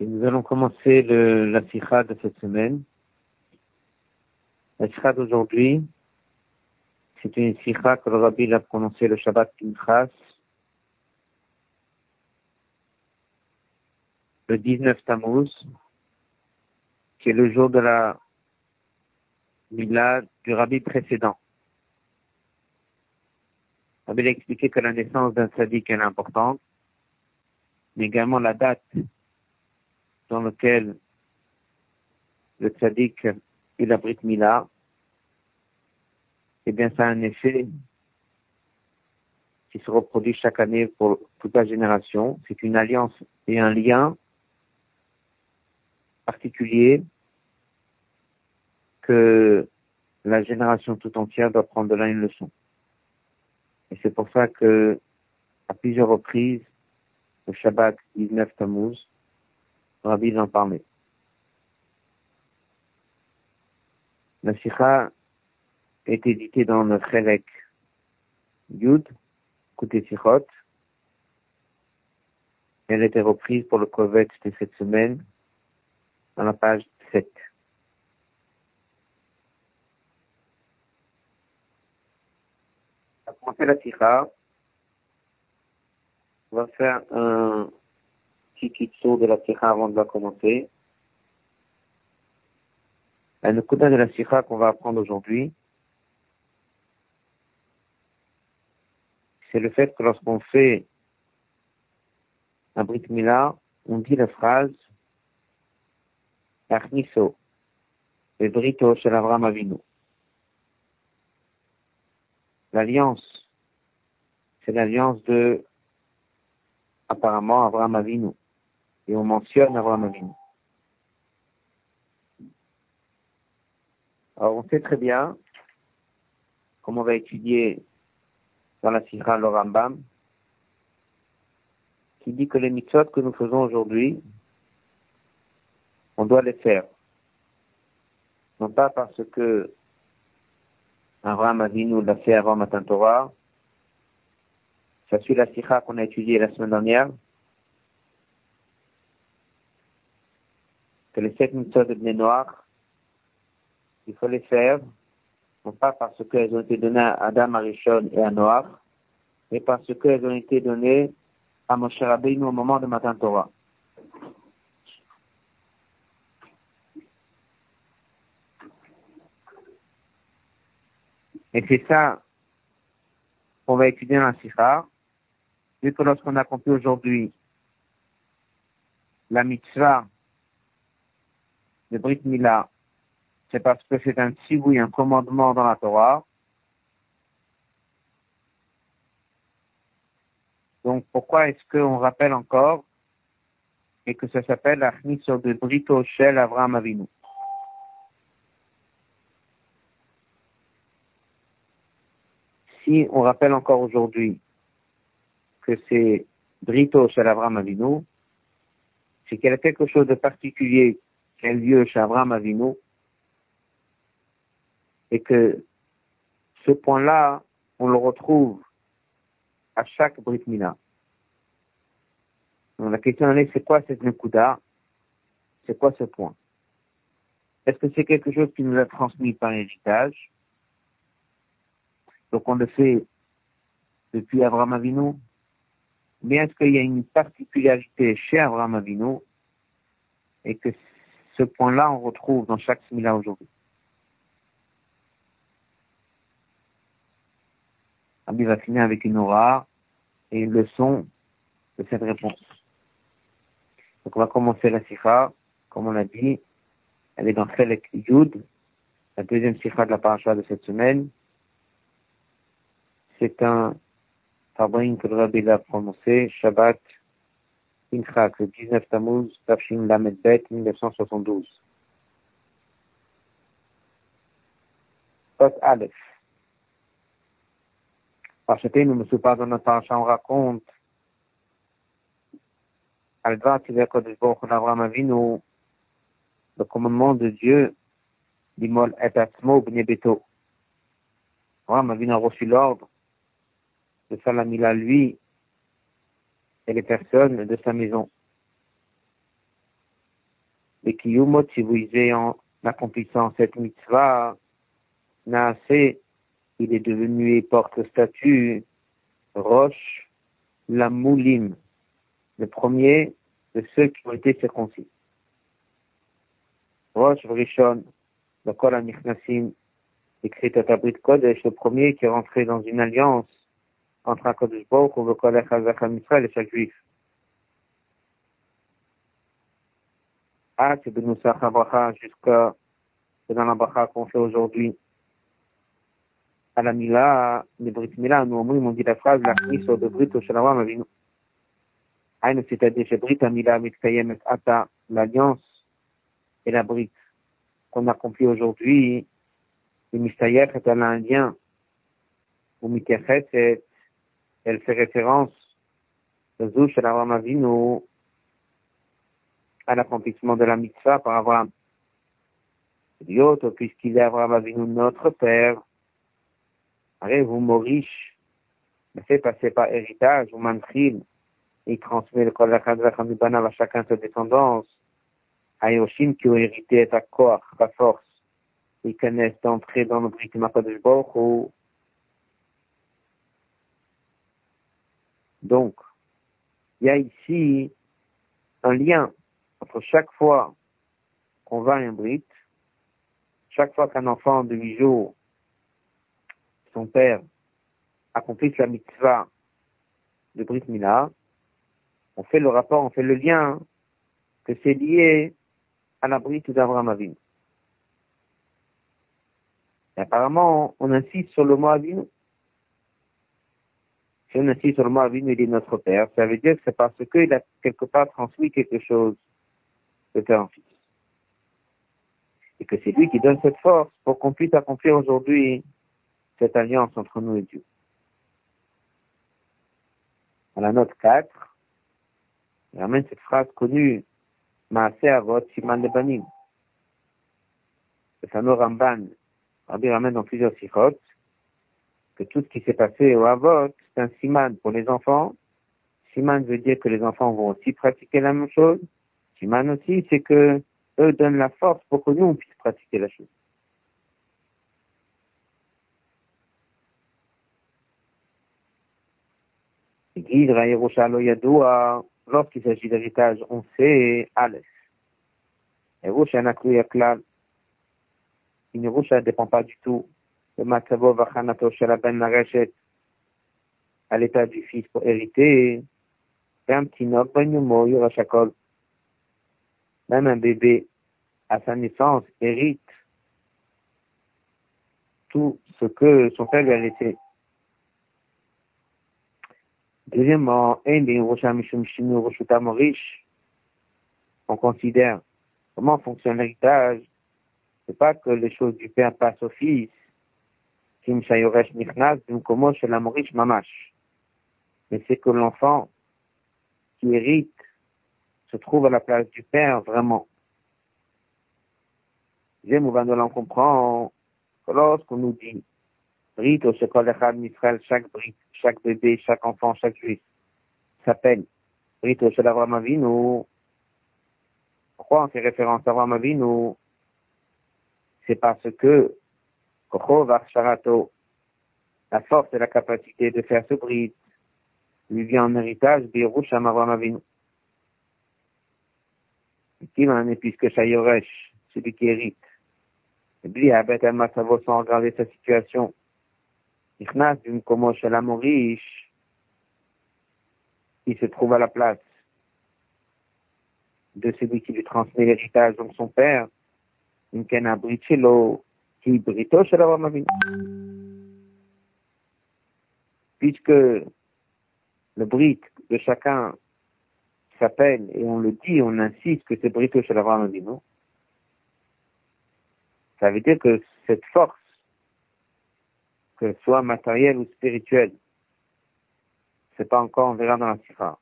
Nous allons commencer le, la sikha de cette semaine. La sikha d'aujourd'hui, c'est une sikha que le rabbi a prononcé le Shabbat Pinchas, le 19 Tammuz, qui est le jour de la Mila du rabbi précédent. Rabbi a expliqué que la naissance d'un sadique est importante, mais également la date dans lequel le tzaddik il abrite Mila, eh bien, ça a un effet qui se reproduit chaque année pour toute la génération. C'est une alliance et un lien particulier que la génération tout entière doit prendre de là une leçon. Et c'est pour ça que, à plusieurs reprises, le Shabbat 19 Tammuz, Rabbi en parlait. La Sikha est éditée dans le Chelek Yud, côté Sichot. Elle a été reprise pour le Kovet de cette semaine, dans la page 7. On fait la Sikha. Va faire un petit kitso de la Sikha avant de la commencer. La Nukuda de la Sikha qu'on va apprendre aujourd'hui, c'est le fait que lorsqu'on fait un Brit Mila, on dit la phrase Achniso, le Brito chez l'Avram Avinu. L'alliance, c'est l'alliance de, apparemment, Avram Avinu. Et on mentionne Avram Avinu. Alors, on sait très bien, comme on va étudier dans la Sira le Rambam, qui dit que les mitzvot que nous faisons aujourd'hui, on doit les faire. Non pas parce que Abraham Avinu l'a fait avant Matin Torah, ça suit la Sikha qu'on a étudiée la semaine dernière, les sept mitzvot de Bnei Noir, il faut les faire non pas parce qu'elles ont été données à Adam Arishon et à Noah, mais parce qu'elles ont été données à Moshe Rabbeinu au moment de Matan Torah. Et c'est ça qu'on va étudier dans la Sikha, vu que lorsqu'on a compris aujourd'hui la mitzvah de Brit Mila c'est parce que c'est un tziboui, un commandement dans la Torah. Donc, pourquoi est-ce qu'on rappelle encore et que ça s'appelle sur de Brito Shel Avram Avinu? Si on rappelle encore aujourd'hui que c'est Brito Shel Avram Avinu, c'est qu'il y a quelque chose de particulier qui a lieu chez Avram Avinu, et que ce point-là, on le retrouve à chaque Brit Mila. Donc la question est, c'est quoi cette Nekuda? C'est quoi ce point? Est-ce que c'est quelque chose qui nous a transmis par héritage Donc on le fait depuis Abraham Avinu. Mais est-ce qu'il y a une particularité chez Abraham Avinu et que ce point-là, on retrouve dans chaque Mila aujourd'hui Rabbi va finir avec une aura et une leçon de cette réponse. Donc on va commencer la sikha, comme on l'a dit, elle est dans Chelek Yud, la deuxième sikha de la paracha de cette semaine. C'est un Fabrin que le Rabbi a prononcé, Shabbat Pinchak, le 19 Tammuz, Tafshin Lamed Bet, 1972. Pot Aleph. Nous, M. Pardon, on raconte le commandement de Dieu, d'Imol et Atzmo Bnebeto. Avinu a reçu l'ordre de faire la mila lui et les personnes de sa maison. Bekiyumot, si vous lisez en accomplissant cette mitzvah, Naase, il est devenu et porte statut Roche, la Moulim, le premier de ceux qui ont été circoncis. Roche Vrishon, le Kol HaNichnasim, écrit à Tabrit Kodesh, le premier qui est rentré dans une alliance entre un Kodesh Baruch HaChazak Israël et chaque juif. Ah, c'est de nous jusqu'à dans la bracha qu'on fait aujourd'hui. À la Mila, les Brit Mila, nous, on dit la phrase, la crise de Brit au Shalawam Avinu. Aïn, c'est-à-dire, chez Brit Amila, Mitkayem et Ata, l'alliance et la Brit qu'on accomplit aujourd'hui, le Mistayef est un lien, ou Mikechet, elle fait référence, le à l'accomplissement de la mitzvah par Abraham. Puisqu'il est Abraham Avinu, notre père, vous Morish, me fait passer par héritage, ou mantril, il transmet le kol banav à chacun sa descendance, à Yoshim qui ont hérité à quoi, sa force, ils connaissent d'entrer dans le Brit Makadosh ou donc, il y a ici un lien entre chaque fois qu'on va à un Brit, chaque fois qu'un enfant de 8 jours, son père, accomplit la mitzvah de Brit Mila, on fait le rapport, on fait le lien que c'est lié à la Brit d'Abraham Avinu. Apparemment, on insiste sur le mot Avinu. Si on insiste le mot Avinu, il est notre père, ça veut dire que c'est parce qu'il a quelque part transmis quelque chose de père en fils. Et que c'est lui qui donne cette force pour qu'on puisse accomplir aujourd'hui cette alliance entre nous et Dieu. À la note 4, il ramène cette phrase connue, Maase Avot Siman Lebanim. Le fameux Ramban, Rabbi ramène dans plusieurs sikhot, que tout ce qui s'est passé au Avot, c'est un siman pour les enfants. Siman veut dire que les enfants vont aussi pratiquer la même chose. Siman aussi, c'est que eux donnent la force pour que nous, on puisse pratiquer la chose. Lorsqu'il s'agit d'héritage, on sait Aleph. Yerusha Naklu Yaklal. Une Yerusha ne dépend pas du tout Vachanato Shalaben Nareshet à l'état du fils pour hériter. Même un bébé à sa naissance hérite tout ce que son père lui a laissé. Deuxièmement, on considère comment fonctionne l'héritage. C'est pas que les choses du père passent au fils. Mais c'est que l'enfant qui hérite se trouve à la place du père vraiment. J'aime on comprend que lorsqu'on nous dit Brit au chaque brit, chaque bébé, chaque enfant, chaque juif s'appelle Brit au Avraham Avinu. Pourquoi on fait référence à Avraham Avinu? C'est parce que la force et la capacité de faire ce brit lui vient en héritage Birusham Avraham Avinu. Puisque Shayoresh, celui qui hérite, lui, Abed Massavo sans regarder sa situation, Ichnas d'une Morish, il se trouve à la place de celui qui lui transmet l'héritage, donc son père, une Puisque le brit de chacun s'appelle, et on le dit, on insiste que c'est brito chez la ça veut dire que cette force que ce soit matériel ou spirituel. C'est pas encore, on verra dans la sira.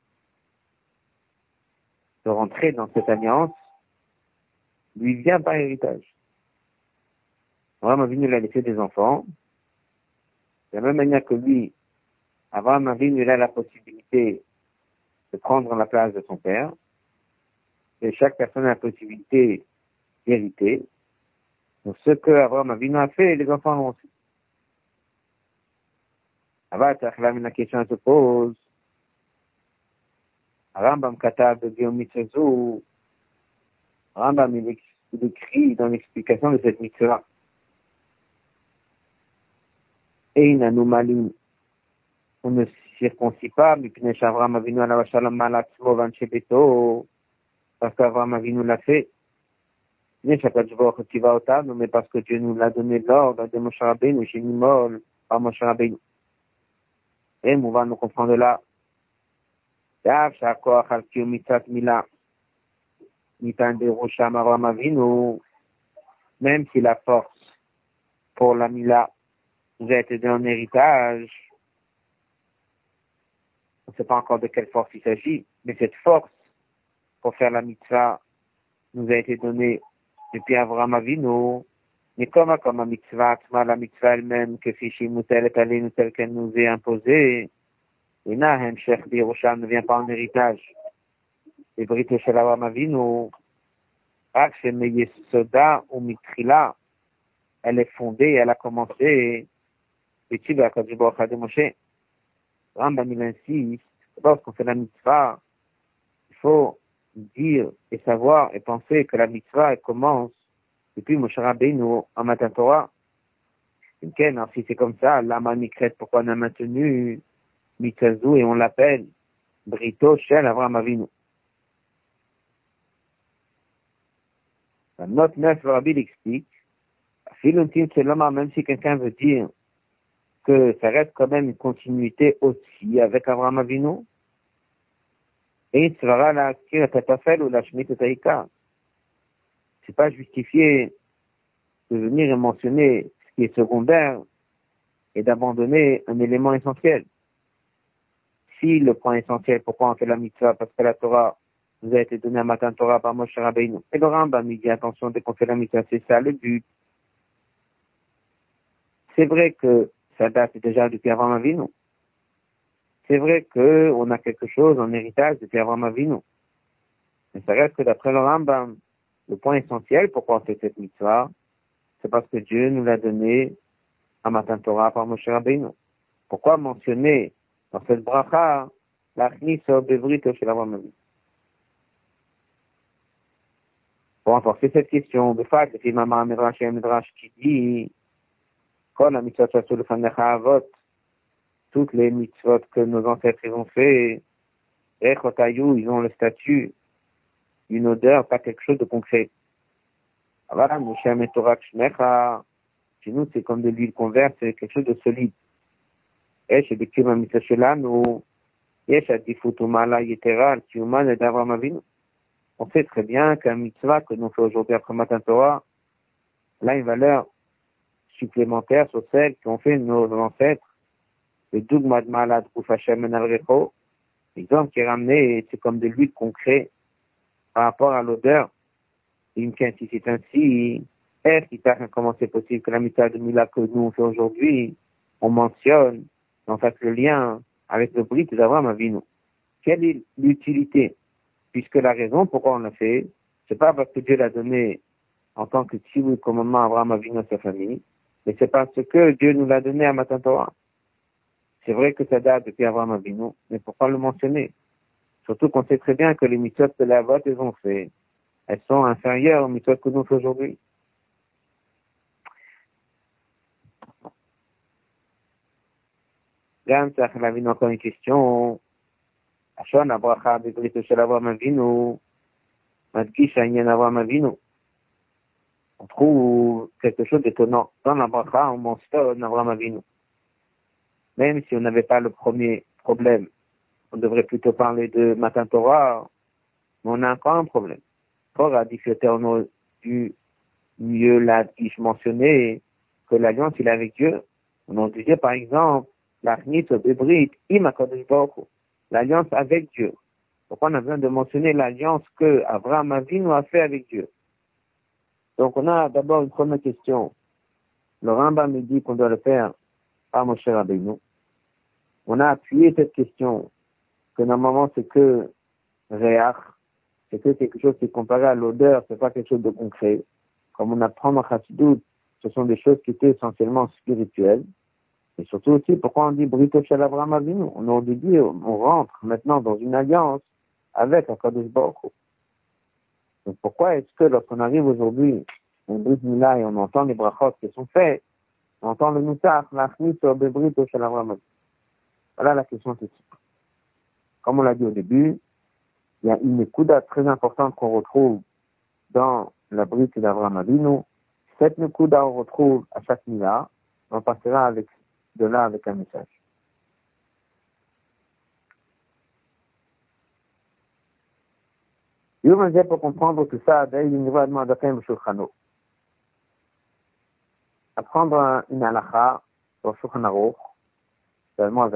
De rentrer dans cette alliance lui vient par héritage. Abraham Avinu l'a laissé des enfants. De la même manière que lui, Abraham Avinu il a la possibilité de prendre la place de son père. Et chaque personne a la possibilité vérité. Donc, ce que Abraham Avinu a fait, les enfants l'ont aussi. la question se pose. Rambam Katab de Rambam il écrit dans l'explication de cette mitzvah. Ein anomalim, on ne circoncis pas, parce qu'Avram Avinu l'a fait. Mais parce que Dieu nous l'a donné l'ordre de Moshe Rabbeinu, chez Nimol, par Moshe Rabbeinu. Et on va nous comprendre là. Même si la force pour la Mila été donnée en héritage, on ne sait pas encore de quelle force il s'agit, mais cette force pour faire la mitzvah nous a été donnée depuis Avram Avinu, mais comme comme la mitzvah, la mitzvah elle-même, que Fichimutel est allée nous telle qu'elle nous est imposée, et Nahem Sheikh Birushan ne vient pas en héritage. Les Brites chez Avram Avinu, Ak Soda ou Mitrila, elle est fondée, elle a commencé, et tu vas de Moshe. Rambam il insiste, lorsqu'on fait la mitzvah, il faut dire et savoir et penser que la mitzvah commence depuis Moshe Rabbeinu en matin Torah. Alors, si c'est comme ça, lama mikret, pourquoi on a maintenu Mitzazu et on l'appelle Brito Shel Avram Avinu. La note 9, le Rabbi l'explique. Même si quelqu'un veut dire que ça reste quand même une continuité aussi avec Avram Avinu, et sera la ou la Taïka. C'est pas justifié de venir et mentionner ce qui est secondaire et d'abandonner un élément essentiel. Si le point essentiel, pourquoi on fait la mitzvah, parce que la Torah nous a été donnée à matin Torah par Moshe Rabbeinu. Et le Rambam, il dit attention, dès qu'on fait la mitzvah, c'est ça le but. C'est vrai que ça date déjà depuis avant non c'est vrai qu'on a quelque chose en héritage de Avram Avinu. Mais ça reste que d'après le Rambam, le point essentiel pourquoi on fait cette mitzvah, c'est parce que Dieu nous l'a donné à Matan Torah par Moshe Rabbeinu. Pourquoi mentionner dans cette bracha l'achniso bevrito chez l'Avram Avinu? Pour renforcer cette question, de fait, c'est Mama Midrash et Midrash qui dit, la mitzvah sur le fanecha avot, toutes les mitzvot que nos ancêtres ont fait, ils ont le statut, une odeur, pas quelque chose de concret. Voilà, chez nous, c'est comme de l'huile converse, c'est quelque chose de solide. Et chez des kilim nous, יש עדיפות ומעלה יתרה על קיומן לדאברהם אבינו. On sait très bien qu'un mitzvah que nous fait aujourd'hui après matin Torah, là, une valeur supplémentaire sur celle qu'ont fait nos ancêtres le dogma de ou l'exemple qui est ramené, c'est comme de l'huile concret par rapport à l'odeur. Si c'est ainsi, comment c'est possible que la méthode de Mila que nous on fait aujourd'hui, on mentionne, en fait, le lien avec le brite d'Abraham Avinu. Quelle est l'utilité? Puisque la raison pourquoi on l'a fait, c'est pas parce que Dieu l'a donné en tant que comme commandement à Abraham Avinu sa famille, mais c'est parce que Dieu nous l'a donné à Matan Torah. C'est vrai que ça date depuis Abraham Avinu, mais pourquoi le mentionner Surtout qu'on sait très bien que les mitzvot de la vote, elles ont fait. Elles sont inférieures aux mitzvot que nous faisons aujourd'hui. Ça a encore une question. On trouve quelque chose d'étonnant. Dans la bracha, on mentionne Abraham Avinu. Même si on n'avait pas le premier problème, on devrait plutôt parler de Matin Torah, mais on a encore un problème. Torah dit que du mieux l'a dit mentionné que l'alliance il est avec Dieu. On en disait par exemple, l'alliance avec Dieu. Pourquoi on a besoin de mentionner l'alliance que Abraham Avinu a fait avec Dieu? Donc on a d'abord une première question. Le Rambam me dit qu'on doit le faire par Moshe Rabbeinu on a appuyé cette question, que normalement c'est que réach, c'est que quelque chose qui est comparé à l'odeur, c'est pas quelque chose de concret. comme on apprend dans Chassidut, ce sont des choses qui étaient essentiellement spirituelles. Et surtout aussi, pourquoi on dit Brito Shel Abraham Avinu? On aurait dit, on rentre maintenant dans une alliance avec Akadosh Baruch Donc pourquoi est-ce que lorsqu'on arrive aujourd'hui, on brise Mila et on entend les brachot qui sont faits, on entend le l'Achmit, Brito Shel Abraham Avinu Voilà la question tout Comme on l'a dit au début, il y a une écoute très importante qu'on retrouve dans la brique d'Abraham Avinu. Cette Nekuda, on retrouve à chaque Mila. On passera avec, de là avec un message. Yom pour comprendre tout ça, d'ailleurs, il va demander à Shulchano. Apprendre une halakha sur Shulchan Aruch, c'est le mot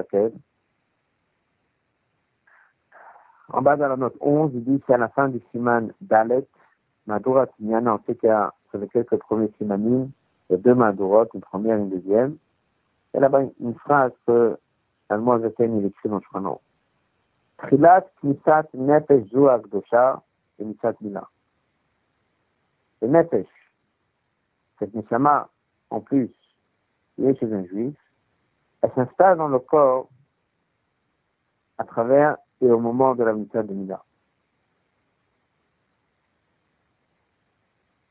En bas de la note 11, il dit c'est à la fin du siman Dalet, Madura Tinyana, on sait qu'il y a sur les quelques premiers simanim, il y a deux Madurot, une première et une deuxième. Et là-bas, une phrase que Almo Zaken, il écrit dans Shurano. Trilat Knisat Nefesh Zu Akdosha Nisat Mila. Le Nefesh, cette Nishama, en plus, qui est chez un juif, elle s'installe dans le corps à travers et au moment de la mission de Mila.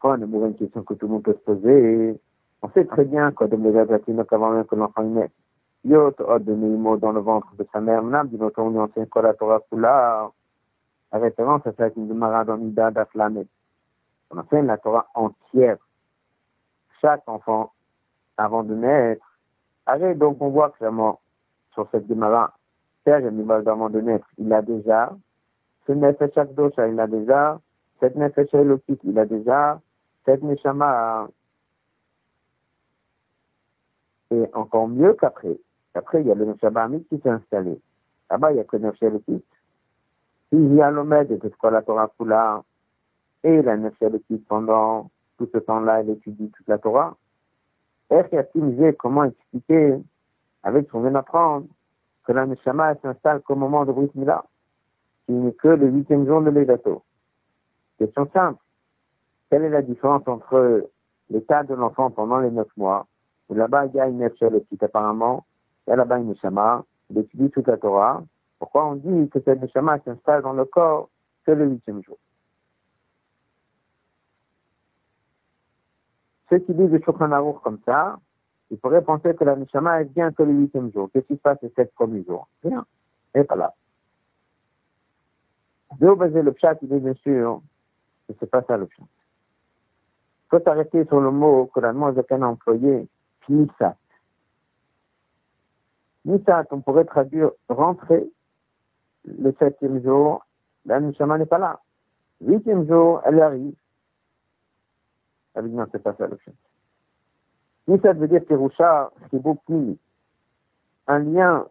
Quand on a une question que tout le monde peut se poser, on sait très bien quoi de me avant même que l'enfant naisse. Yot, od de mots dans le ventre de sa mère, Mnam, dit notre on enseigne quoi la Torah Kula, la référence à cette Gemara dans Nida d'Aflamet. On enseigne la Torah entière. Chaque enfant, avant de naître, arrête donc on voit clairement sur cette Gemara Père animal d'avant de naître, il a déjà, ce nefesh akdosha, il a déjà, cette nefesh elokit, il a déjà, cette neshama, et encore mieux qu'après. Après, il y a le neshama qui s'est installé. Là-bas, il n'y a que nefesh elokit. Il y a l'omède de ce la Torah et la elokit pendant tout ce temps-là, elle étudie toute la Torah. Et comment expliquer, avec ce qu'on vient d'apprendre, que la Neshama s'installe qu'au moment de Brit Mila, qui n'est que le huitième jour de l'Edato. Question simple. Quelle est la différence entre l'état de l'enfant pendant les neuf mois, où là-bas il y a une qui apparemment, a là-bas une Neshama, il étudie toute la Torah. Pourquoi on dit que cette Neshama s'installe dans le corps que le huitième jour? Ceux qui disent le Shulchan comme ça, il pourrait penser que la Neshama est bien que le huitième jour. Qu'est-ce qui se passe les sept premiers jours? Rien. Elle n'est baser le chat, il est bien sûr que c'est pas ça le chat. Il faut s'arrêter sur le mot que la a employé, Nisat. Nisat, on pourrait traduire rentrer le septième jour, la Neshama n'est pas là. Huitième jour, elle arrive. Elle dit non, c'est pas ça le chat. Nisad veut dire Terusha, c'est beaucoup un lien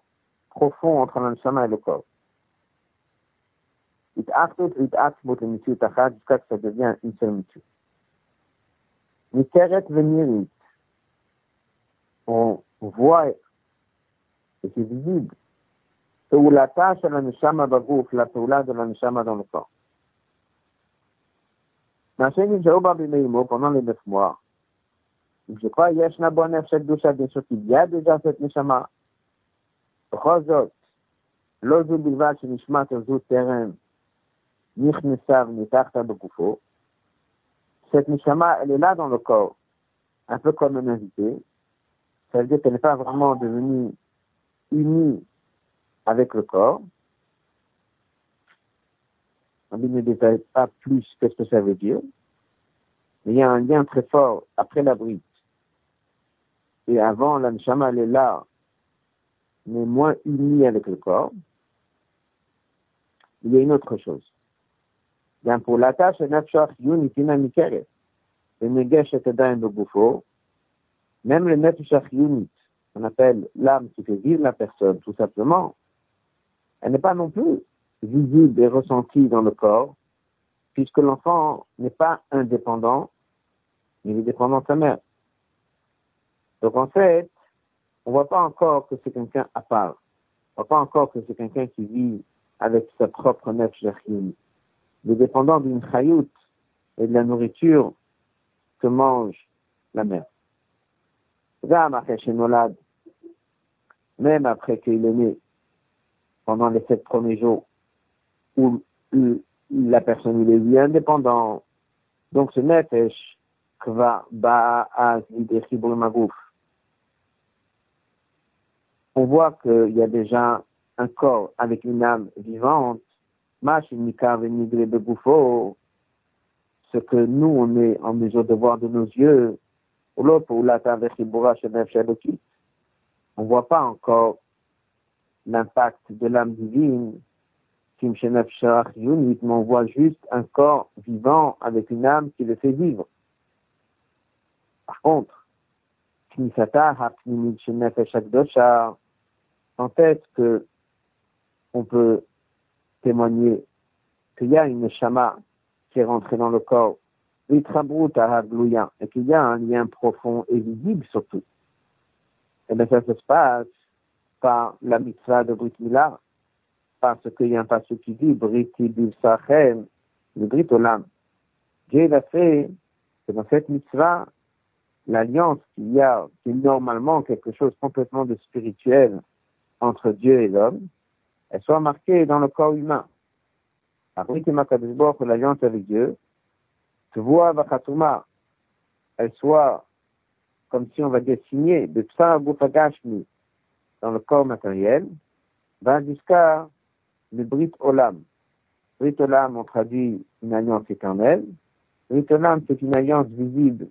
profond entre l'anshama et le corps. jusqu'à que ça devient une seule mitzvah. Mikeret venirit, on voit, et c'est visible, où l'attache à la bagouf, la toula la dans le corps. Pendant les neuf mois, je crois, cette y a déjà cette Cette elle est là dans le corps, un peu comme un invité. Ça veut dire qu'elle n'est pas vraiment devenue avec le corps. On ne détaille pas plus qu'est-ce que ça veut dire. Mais il y a un lien très fort après la bride et avant, l'anshama, elle est là, mais moins unie avec le corps. Il y a une autre chose. Bien, pour la tâche. Le. Même le yunit, on appelle l'âme qui fait vivre la personne, tout simplement, elle n'est pas non plus visible et ressentie dans le corps, puisque l'enfant n'est pas indépendant, il est dépendant de sa mère. Donc en fait, on voit pas encore que c'est quelqu'un à part. On voit pas encore que c'est quelqu'un qui vit avec sa propre nef Il est dépendant d'une chayout et de la nourriture que mange la mère. Même après qu'il est né, pendant les sept premiers jours, où la personne il est lui indépendant, donc ce nefesh va ba'az. On voit qu'il y a déjà un corps avec une âme vivante, ce que nous, on est en mesure de voir de nos yeux, on ne voit pas encore l'impact de l'âme divine, mais on voit juste un corps vivant avec une âme qui le fait vivre. Par contre, en tête que on peut témoigner qu'il y a une chama qui est rentrée dans le corps, et qu'il y a un lien profond et visible surtout. Et eh bien ça se passe par la mitzvah de Brit Mila, parce qu'il y a un passage qui dit Brit Sachem, le Brit Olam. Dieu l'a fait que dans cette mitzvah, l'alliance qu'il y a, qui est normalement quelque chose complètement de spirituel entre Dieu et l'homme, elle soit marquée dans le corps humain. Après que l'alliance avec Dieu, tu vois, elle soit comme si on va dessiner de Tsar dans le corps matériel, va jusqu'à le Brit Olam. Brit Olam, on traduit une alliance éternelle. Brit Olam, c'est une alliance visible,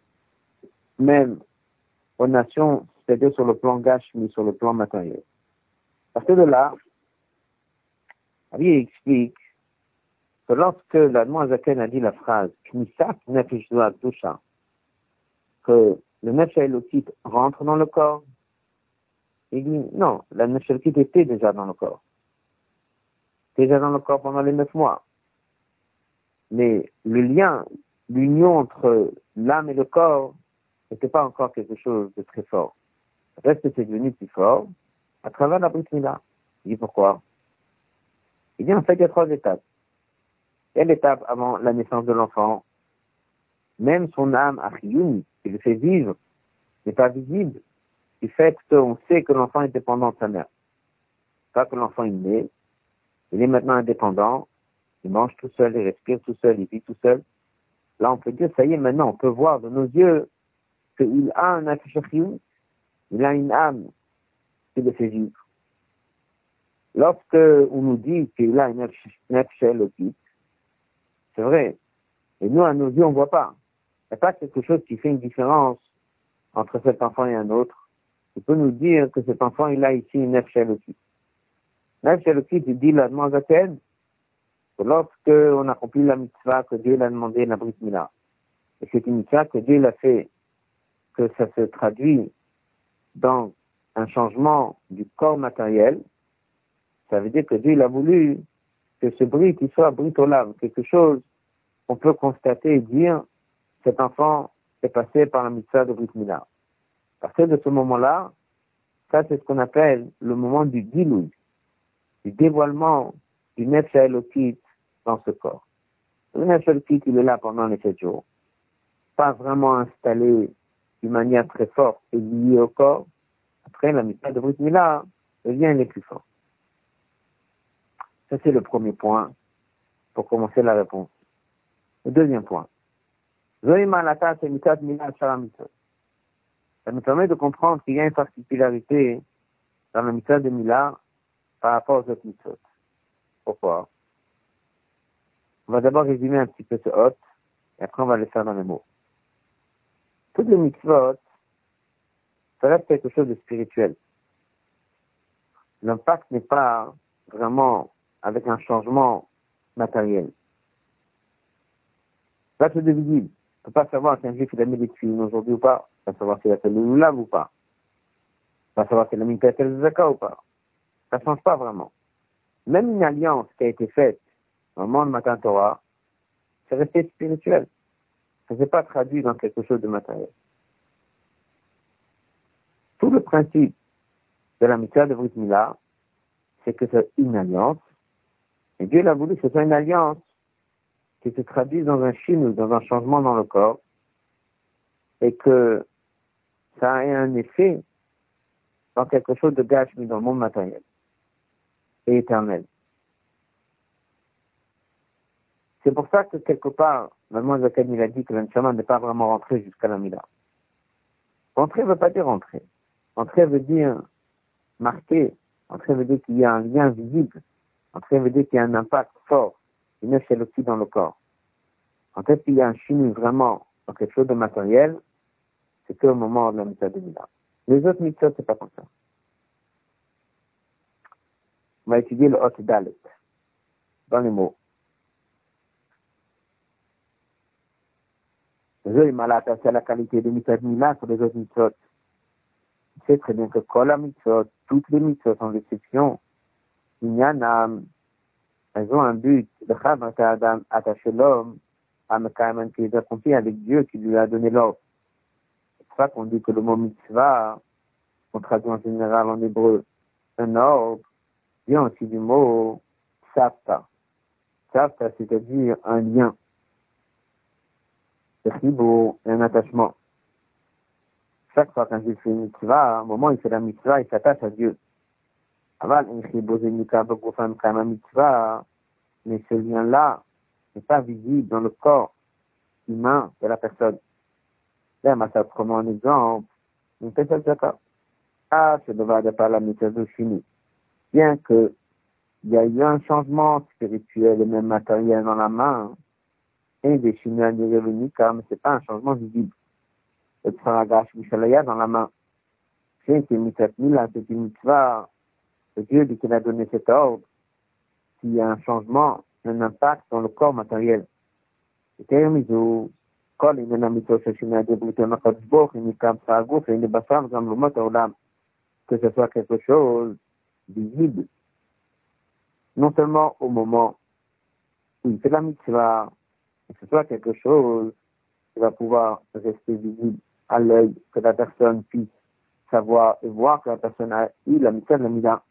même aux nations, c'est-à-dire sur le plan Gashmi, sur le plan matériel. Parce que de là, Rabbi explique que lorsque la Zaken a dit la phrase que le Nefesh rentre dans le corps, il dit non, la Nefesh était déjà dans le corps. Déjà dans le corps pendant les neuf mois. Mais le lien, l'union entre l'âme et le corps n'était pas encore quelque chose de très fort. Reste c'est devenu plus fort à travers la Brit Il dit pourquoi? Il dit en fait, il y a trois étapes. Il y a l'étape avant la naissance de l'enfant. Même son âme, Achiyun, qui le fait vivre, n'est pas visible du fait qu'on sait que l'enfant est dépendant de sa mère. Pas que l'enfant est né, il est maintenant indépendant, il mange tout seul, il respire tout seul, il vit tout seul. Là, on peut dire, ça y est, maintenant, on peut voir de nos yeux qu'il a un Achiyun, il a une âme qui le fait vivre. Lorsque on nous dit qu'il a une nefesh c'est vrai. Et nous, à nos yeux, on ne voit pas. Il n'y a pas quelque chose qui fait une différence entre cet enfant et un autre. Il peut nous dire que cet enfant, il a ici une. Nefesh elokit, il dit la demoiselle que lorsque on accomplit la mitzvah que Dieu l'a demandé, la brit mila, et c'est une mitzvah que Dieu l'a fait, que ça se traduit dans un changement du corps matériel, ça veut dire que Dieu il a voulu que ce bruit qui soit bruit au lave, quelque chose qu'on peut constater et dire, cet enfant est passé par la mitzvah de Brit Mila. À partir de ce moment-là, ça c'est ce qu'on appelle le moment du dilouille, du dévoilement du Nefesh Elokit dans ce corps. Le Nefesh Elokit, il est là pendant les sept jours. Pas vraiment installé d'une manière très forte et lié au corps. Après, la mitzvah de Brit Mila devient les plus fort. Ça, c'est le premier point pour commencer la réponse. Le deuxième point. Ça nous permet de comprendre qu'il y a une particularité dans la mitzvah de Mila par rapport aux autres mitzvot. Pourquoi? On va d'abord résumer un petit peu ce hôte, et après on va le faire dans les mots. Toutes les mitzvot, ça reste quelque chose de spirituel. L'impact n'est pas vraiment avec un changement matériel. Là, c'est visible. On ne peut pas savoir si un juif il a mis des aujourd'hui ou pas. Pas savoir s'il a fait le lulav ou pas. Pas savoir s'il a mis une zaka ou pas. Ça ne change pas vraiment. Même une alliance qui a été faite au moment de Matan Torah, c'est resté spirituel. Ça ne s'est pas traduit dans quelque chose de matériel. Tout le principe de la de Brit Mila, c'est que c'est une alliance et Dieu l'a voulu que ce soit une alliance qui se traduise dans un chine ou dans un changement dans le corps. et que ça a un effet dans quelque chose de gâchis dans le monde matériel et éternel. C'est pour ça que quelque part, Mademoiselle il a dit que l'Anshama n'est pas vraiment rentré jusqu'à la Mila. Rentrer ne veut pas dire rentrer. Rentrer veut dire marquer. Rentrer veut dire qu'il y a un lien visible. Rentrer veut dire qu'il y a un impact fort, une échelle aussi dans le corps. En fait, il y a un chimie vraiment dans quelque chose de matériel, c'est que moment de la mitzvah de Mila. Les autres mitzvahs, c'est pas comme ça. On va étudier le hot dalet dans les mots. Je mal attaché à la qualité des mitzvahs de Mila sur les autres mitzvahs. Sais très bien que quand la mitzvah, toutes les mitzvahs sans exception, il y en a, elles ont un but. Le chab attaché l'homme à Mekaman qui est accompli avec Dieu qui lui a donné l'ordre. Ça qu'on dit que le mot mitzvah, on traduit en général en hébreu, un ordre, vient aussi du mot sapta. Sapta, c'est-à-dire un lien. C'est un attachement. Chaque fois qu'un juif fait une mitzvah, un moment, il fait la mitzvah, il s'attache à Dieu. Mais ce lien-là, n'est pas visible dans le corps humain de la personne. Là, ça prend un exemple. Une personne d'accord. Ah, c'est de pas la méthode chimie. Bien que il y a eu un changement spirituel et même matériel dans la main, et des chimies à mais c'est pas un changement visible. Le tsaragash mishalaya dans la main. C'est une mitzvah, c'est une mitzvah. Dieu dit qu'il a donné cet ordre. S'il y a un changement, un impact dans le corps matériel. כל עניין המיתות של שינוי הדיברות עם הקדוש ברוך הוא מכאן הגוף הנה בשר גם לעומת העולם que ce soit quelque chose visible non seulement au moment où il fait la mitzvah que ce soit quelque chose qui va pouvoir rester visible à l'œil que la personne puisse savoir et voir que la personne a eu la mitzvah de la mida.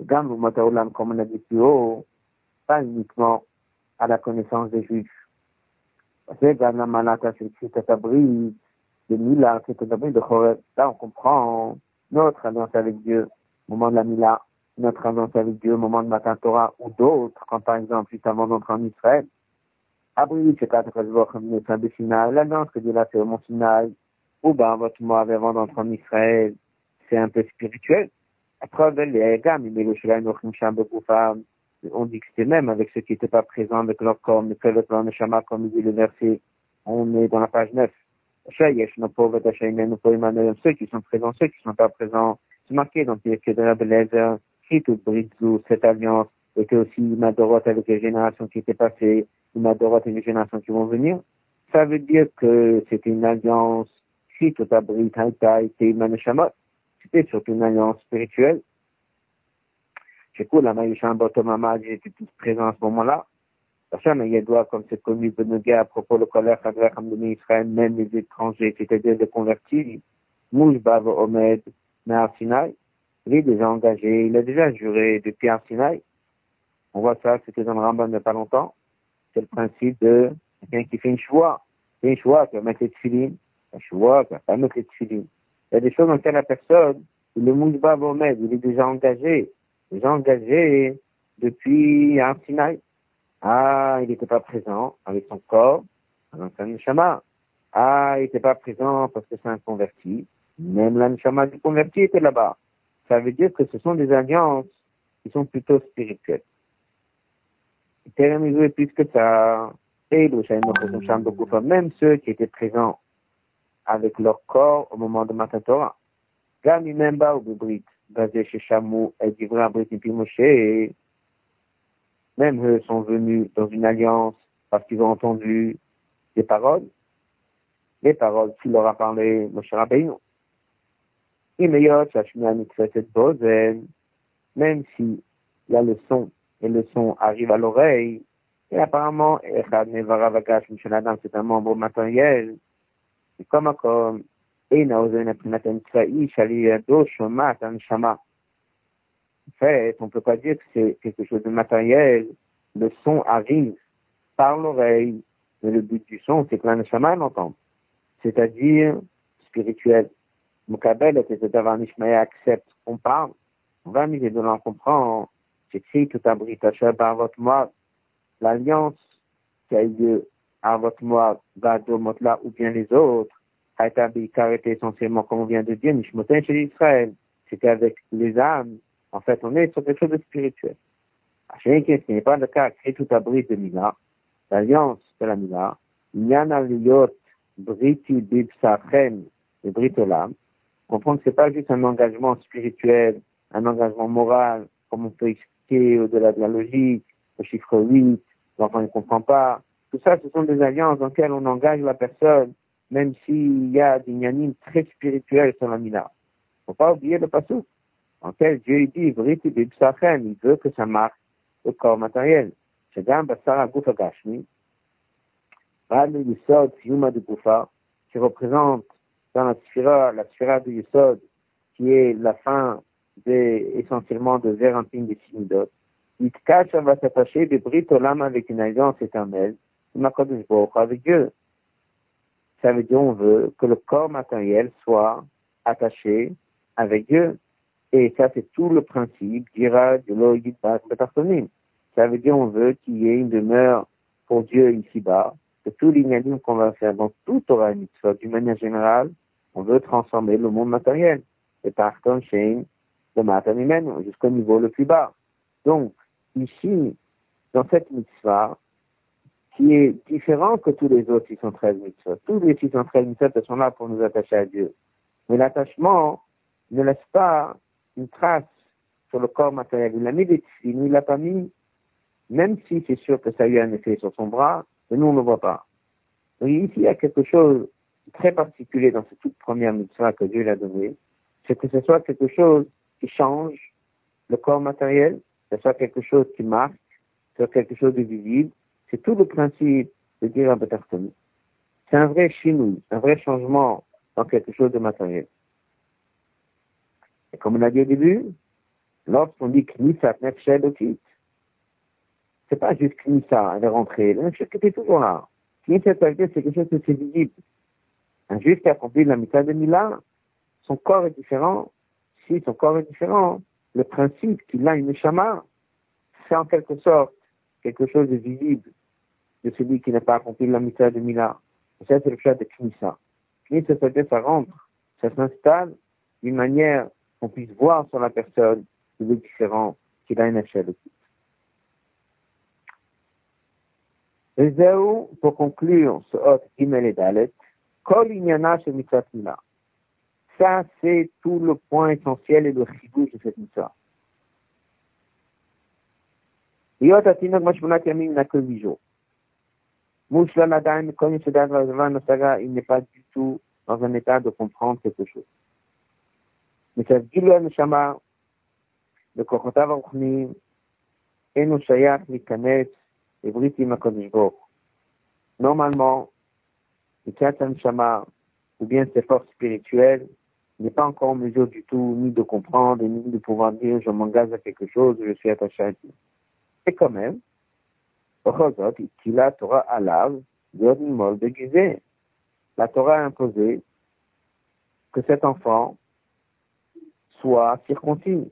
Gam l'umat העולם comme on a dit plus haut pas uniquement à la connaissance des Juifs. Parce que dans la malata, c'est abri de Mila, c'est abri de Choreb. Là, on comprend notre alliance avec Dieu au moment de la Mila, notre alliance avec Dieu au moment de Matan Torah ou d'autres, quand par exemple, juste avant d'entrer en Israël. Abri, c'est quand on de Sinaï, l'alliance que Dieu a fait au mont ou ben, votre mot avant d'entrer en Israël, c'est un peu spirituel. Après, les il met le Nochim, Sham, femmes on dit que c'était même avec ceux qui n'étaient pas présents avec leur corps, que le plan de Shama, comme dit le verset, on est dans la page 9. Ceux qui sont présents, ceux qui ne sont pas présents, c'est marqué dans le de Belezer, tout Britzu, cette alliance, et que aussi Madorot avec les générations qui étaient passées, Madorot avec les générations qui vont venir. Ça veut dire que c'était une alliance, tout Abrit, Haïtaï, C'était surtout une alliance spirituelle c'est cool, la Maïchan Botomama, j'étais tous présents à ce moment-là. Hachem doit, comme c'est connu, Benoga, à propos de colère, de Israël, même les étrangers, c'est-à-dire les convertis, Mouchbav Omed, Nahar Sinai, il est déjà engagé, il a déjà juré depuis Sinai. On voit ça, c'était dans le Ramban il n'y a pas longtemps. C'est le principe de quelqu'un qui fait une choix. Fait une choix, qui va mettre les tefilines. Un choix, qui va pas mettre les tefilines. Il y a des choses dans lesquelles la personne, le Mouchbav Omed, il est déjà engagé engagé depuis un Sinaï. Ah, il n'était pas présent avec son corps, neshama. Ah, il n'était pas présent parce que c'est un converti. Même l'anshama du converti était là-bas. Ça veut dire que ce sont des alliances qui sont plutôt spirituelles. Et plus que ça, même ceux qui étaient présents avec leur corps au moment de Matan Torah. Gami Memba ou Bubrit basés chez Chamou et d'Ivra Moshe, même eux sont venus dans une alliance parce qu'ils ont entendu des paroles, les paroles qu'il leur a parlé Moshe Rabbeinu. Même si la leçon et le son arrivent à l'oreille, et apparemment, c'est un membre matériel, c'est comme, comme en fait, on ne peut pas dire que c'est quelque chose de matériel. Le son arrive par l'oreille, mais le but du son, c'est que l'aneshama l'entende. c'est-à-dire spirituel. Mukabel était d'avoir Nishmaya accepte qu'on parle. On va miser de l'en comprendre. J'écris tout un brit par votre moi. L'alliance qui a eu lieu à votre moi, Bado Motla ou bien les autres, a été arrêté essentiellement, comme on vient de dire, Nishmoten chez Israël. C'était avec les âmes. En fait, on est sur quelque chose de spirituel. Ce n'est pas le cas, créer tout abri de Mila, l'alliance de la Mila, Nyana Liot, Briti Bibsachem et Britolam, comprendre que c'est pas juste un engagement spirituel, un engagement moral, comme on peut expliquer au-delà de la logique, le chiffre 8, l'enfant ne comprend pas. Tout ça, ce sont des alliances dans lesquelles on engage la personne, même s'il y a des nianimes très spirituels sur la Mila. Faut pas oublier le passage en lequel Dieu dit, Briti Bibsachem, il veut que ça marche au corps matériel. שגם בשר הגוף הגשמי, ועד ליסוד סיום הדגופה, qui représente dans la sphira, la sphira de Yesod, qui est la fin des, essentiellement de Vérantin des Simidot, Itkacha va s'attacher des Brit Olam avec une alliance éternelle, Makadosh avec Dieu. Ça veut dire on veut que le corps matériel soit attaché avec Dieu. Et ça, c'est tout le principe d'Ira, de de Ça veut dire on veut qu'il y ait une demeure pour Dieu ici-bas, que tous les qu'on va faire dans tout Torah Mitzvah, d'une manière générale, on veut transformer le monde matériel. Et par contre, chez le matériel jusqu'au niveau le plus bas. Donc, ici, dans cette mitzvah, qui est différent que tous les autres 613 mitzvahs. Tous les 613 mitzvahs sont là pour nous attacher à Dieu. Mais l'attachement ne laisse pas une trace sur le corps matériel. Il a mis des il l'a pas mis, même si c'est sûr que ça a eu un effet sur son bras, mais nous on ne le voit pas. Donc ici, il y a quelque chose de très particulier dans cette toute première mitzvah que Dieu l'a donnée, c'est que ce soit quelque chose qui change le corps matériel, que ce soit quelque chose qui marque, que ce soit quelque chose de visible. C'est tout le principe de dire à. C'est un vrai chinou, un vrai changement dans quelque chose de matériel. Et comme on a dit au début, lorsqu'on dit Knissat Nefshel Okit, c'est pas juste Knissa, elle est rentrée. Le Nefshel était toujours là. Knissat c'est quelque chose de c'est visible. Un juif qui a accompli la mitad de Mila, son corps est différent. Si son corps est différent, le principe qu'il a une chama, c'est en quelque sorte quelque chose de visible de celui qui n'a pas accompli la mitad de Mila. Ça, c'est le cas de Knissa. Knissa, dire ça rentre, ça s'installe d'une manière qu'on puisse voir sur la personne le différent qu'il a une échelle. Et pour conclure ce hôte Gimel et Dalet, Kol Mitzvah Ça, c'est tout le point essentiel et le chibouche de cette mitzvah. Yot n'a que 8 jours. Comme il n'est pas du tout dans un état de comprendre quelque chose. Mais ça dit le Neshama, le Kochotav Aruchni, Britim Akadishbor. Normalement, le Neshama, ou bien ses forces spirituelles, n'est pas encore en mesure du tout ni de comprendre, ni de pouvoir dire je m'engage à quelque chose, je suis attaché à Dieu. Et quand même, la Torah a imposé que cet enfant soit circoncis.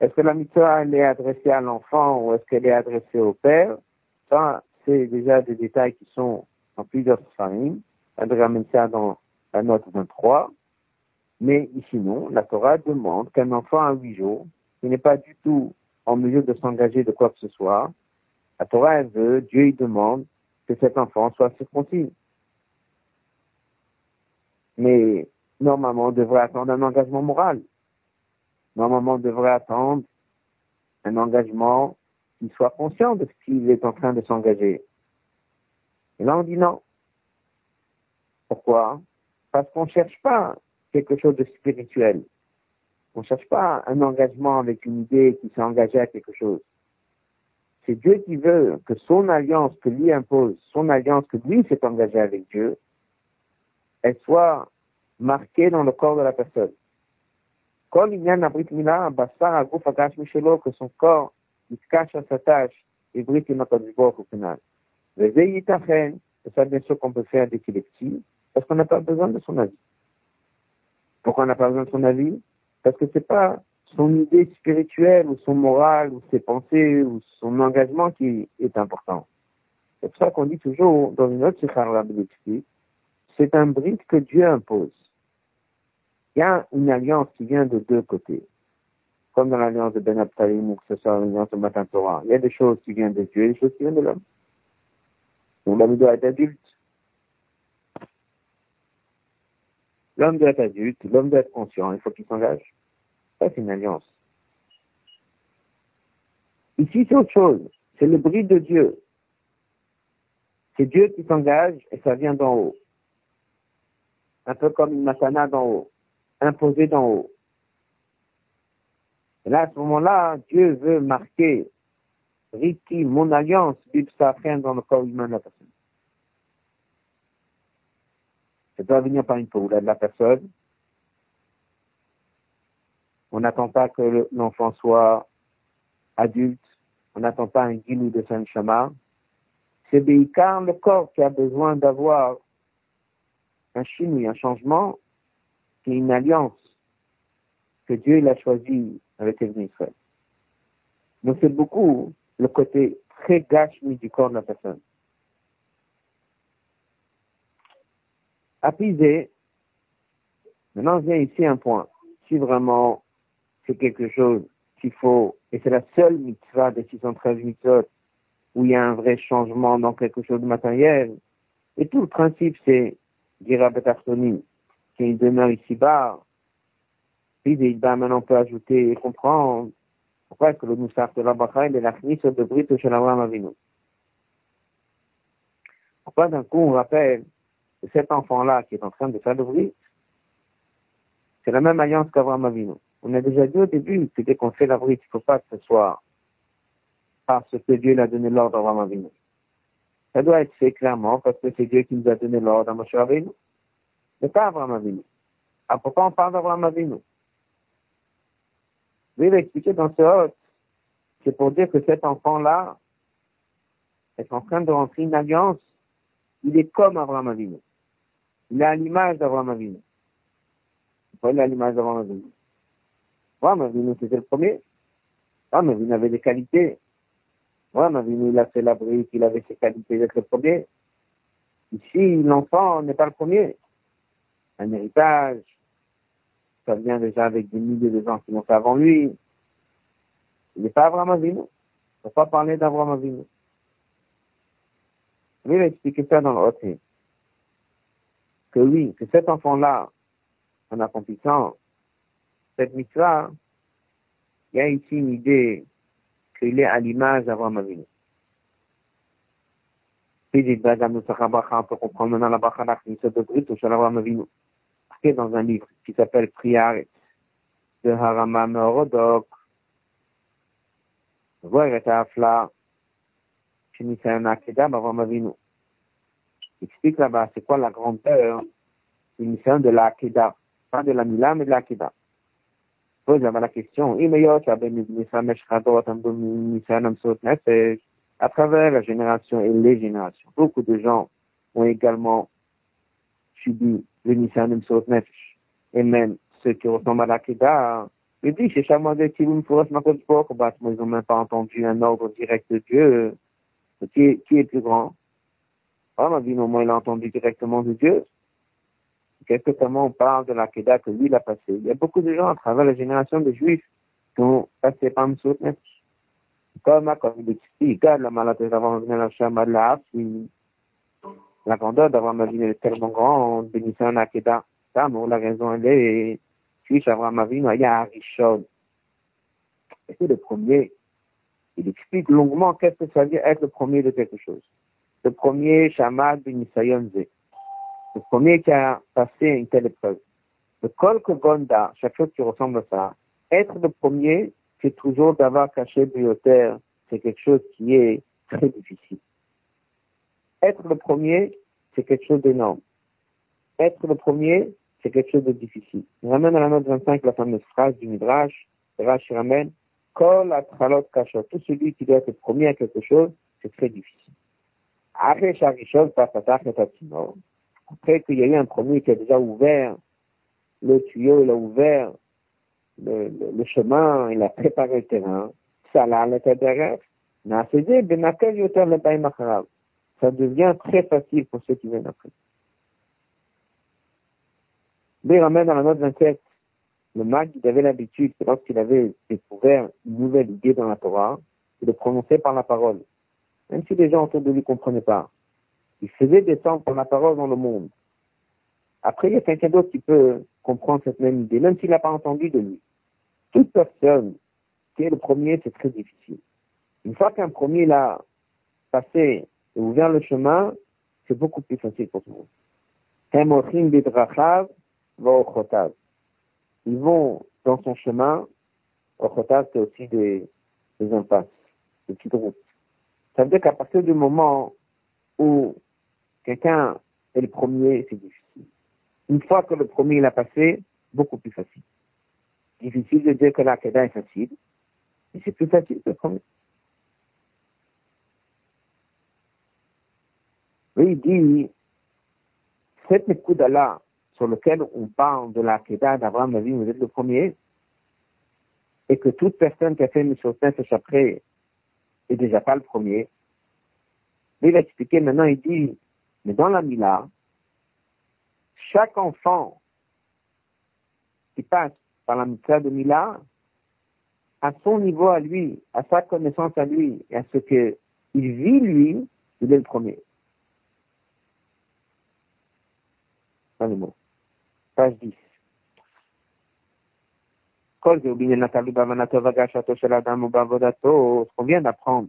Est-ce que la mitzvah est adressée à l'enfant ou est-ce qu'elle est adressée au père? Ça, c'est déjà des détails qui sont en plusieurs familles. Elle ramène ça dans la note 23. Mais ici non, la Torah demande qu'un enfant à huit jours, qui n'est pas du tout en mesure de s'engager de quoi que ce soit, la Torah veut, Dieu il demande que cet enfant soit circoncis. Mais normalement, on devrait attendre un engagement moral normalement, on devrait attendre un engagement qui soit conscient de ce qu'il est en train de s'engager. Et là, on dit non. Pourquoi? Parce qu'on ne cherche pas quelque chose de spirituel. On ne cherche pas un engagement avec une idée qui s'est engagée à quelque chose c'est Dieu qui veut que son alliance que lui impose, son alliance que lui s'est engagée avec Dieu, elle soit marquée dans le corps de la personne. Quand il y a un abrit mila, bassar que son corps, il se cache à sa tâche, et brite une au final. Les veillitachen, c'est ça bien sûr qu'on peut faire des collectifs, parce qu'on n'a pas besoin de son avis. Pourquoi on n'a pas besoin de son avis? Parce que c'est pas son idée spirituelle ou son moral ou ses pensées ou son engagement qui est important. C'est pour ça qu'on dit toujours dans une autre c'est un bride que Dieu impose. Il y a une alliance qui vient de deux côtés. Comme dans l'alliance de Ben Abtalim ou que ce soit l'alliance de Matin Torah. Il y a des choses qui viennent de Dieu et des choses qui viennent de l'homme. L'homme doit être adulte. L'homme doit être adulte, l'homme doit être conscient, il faut qu'il s'engage. C'est une alliance. Ici, c'est autre chose. C'est le bride de Dieu. C'est Dieu qui s'engage et ça vient d'en haut. Un peu comme une matana d'en haut, imposée d'en haut. Et là, à ce moment-là, Dieu veut marquer Riti, mon alliance, rien dans le corps humain de la personne. Ça doit venir par une parole de la personne. On n'attend pas que l'enfant soit adulte. On n'attend pas un guinou de saint Chama c'est Béikar le corps qui a besoin d'avoir un chimie, un changement, qui est une alliance que Dieu il a choisi avec les Israël. Donc c'est beaucoup le côté très gâchis du corps de la personne. Appisé, maintenant vient ici un point. Si vraiment c'est quelque chose qu'il faut, et c'est la seule mitzvah des 613 mitzvot où il y a un vrai changement dans quelque chose de matériel. Et tout le principe, c'est, dira Betarsoni, qu'il demeure ici-bas. Puis, ben, maintenant, on peut ajouter et comprendre pourquoi que le Moussaf de la Bachaï est la de Brito chez l'Abraham Avinu. Pourquoi d'un coup on rappelle que cet enfant-là qui est en train de faire le bruit, c'est la même alliance qu'Abraham Avinu. On a déjà dit au début que dès qu'on fait la brite, il ne faut pas que ce soit parce que Dieu l'a donné l'ordre à Abraham Avinu. Ça doit être fait clairement parce que c'est Dieu qui nous a donné l'ordre à Moshe Avinu. Mais pas Abraham Avinu. À pourquoi on parle d'Abraham Avinu Lui, il va expliquer dans ce hôte, c'est pour dire que cet enfant-là est en train de rentrer une alliance. Il est comme Abraham Avinu. Il a l'image d'Abraham Avinu. A l'image d'Abraham Avinu Abraham Avinu, c'était le premier. Abraham Avinu avait des qualités. Ouais, Mavinu, il a fait la brique, il avait ses qualités d'être le premier. Ici, l'enfant n'est pas le premier. Un héritage, ça vient déjà avec des milliers de gens qui l'ont fait avant lui. Il n'est pas Abraham Avinu. On ne peut pas parler d'Abraham Avinu. Lui, il a expliqué ça dans le haut Que oui, que cet enfant-là, en accomplissant cette mitzvah, il y a ici une idée qu'il est à l'image d'Abraham Avinu. On peut comprendre maintenant la bracha de Marqué dans un livre qui s'appelle de Harama Meorodok. Voir Explique là-bas c'est quoi la grandeur de l'Akeda. Pas de la Mila, mais de l'Akeda pose la question, à travers la génération et les générations. Beaucoup de gens ont également subi le Nissan Nefesh. Et même ceux qui ressemblent à l'Akeda, ils disent, chez ils n'ont même pas entendu un ordre direct de Dieu. Qui est, qui est plus grand? Ah, ma vie, au moins, il a entendu directement de Dieu. Qu'est-ce que comment on parle de la Keda que lui, il a passé Il y a beaucoup de gens à travers la génération de Juifs qui ont passé par Msout Comme, comme il explique, la maladie d'avoir la Shama de la la grandeur d'avoir est tellement grande, bénissant la Keda. Ça, mais la raison, elle est, puis avoir ma vie, il y a Arishon. Et c'est le premier. Il explique longuement qu'est-ce que ça veut dire être le premier de quelque chose. Le premier, Shamad Benisayon Zé le premier qui a passé une telle épreuve. Le kol gonda, chaque chose qui ressemble à ça, être le premier, c'est toujours d'avoir caché terre, c'est quelque chose qui est très difficile. Être le premier, c'est quelque chose d'énorme. Être le premier, c'est quelque chose de difficile. On ramène à la note 25 la fameuse phrase du Midrash, Midrash ramène, kol atralot kashot, tout celui qui doit être premier à quelque chose, c'est très difficile. Après chaque chose, après qu'il y a eu un premier qui a déjà ouvert le tuyau, il a ouvert le, le, chemin, il a préparé le terrain, ça l'a l'intérieur, ça devient très facile pour ceux qui viennent après. Mais il ramène dans la note 27, le mag, il avait l'habitude, lorsqu'il avait découvert une nouvelle idée dans la Torah, de prononcer par la parole. Même si les gens autour de lui ne comprenaient pas. Il faisait descendre la parole dans le monde. Après, il y a quelqu'un d'autre qui peut comprendre cette même idée, même s'il n'a pas entendu de lui. Toute personne qui est le premier, c'est très difficile. Une fois qu'un premier l'a passé et ouvert le chemin, c'est beaucoup plus facile pour tout le monde. Ils vont dans son chemin. Ochotav, c'est aussi des, des impasses, des petites routes. Ça veut dire qu'à partir du moment où quelqu'un est le premier, c'est difficile. Une fois que le premier l'a passé, beaucoup plus facile. Difficile de dire que la est facile, mais c'est plus facile que le premier. Oui, il dit, cette Nekuda-là, sur lequel on parle de la Keda d'Abraham vous êtes le premier, et que toute personne qui a fait une chose après est déjà pas le premier. Mais il a expliqué maintenant, il dit, mais dans la Mila, chaque enfant qui passe par la Mila de Mila, à son niveau à lui, à sa connaissance à lui, et à ce qu'il vit lui, il est le premier. Pas le mot. Page 10. Ce qu'on vient d'apprendre,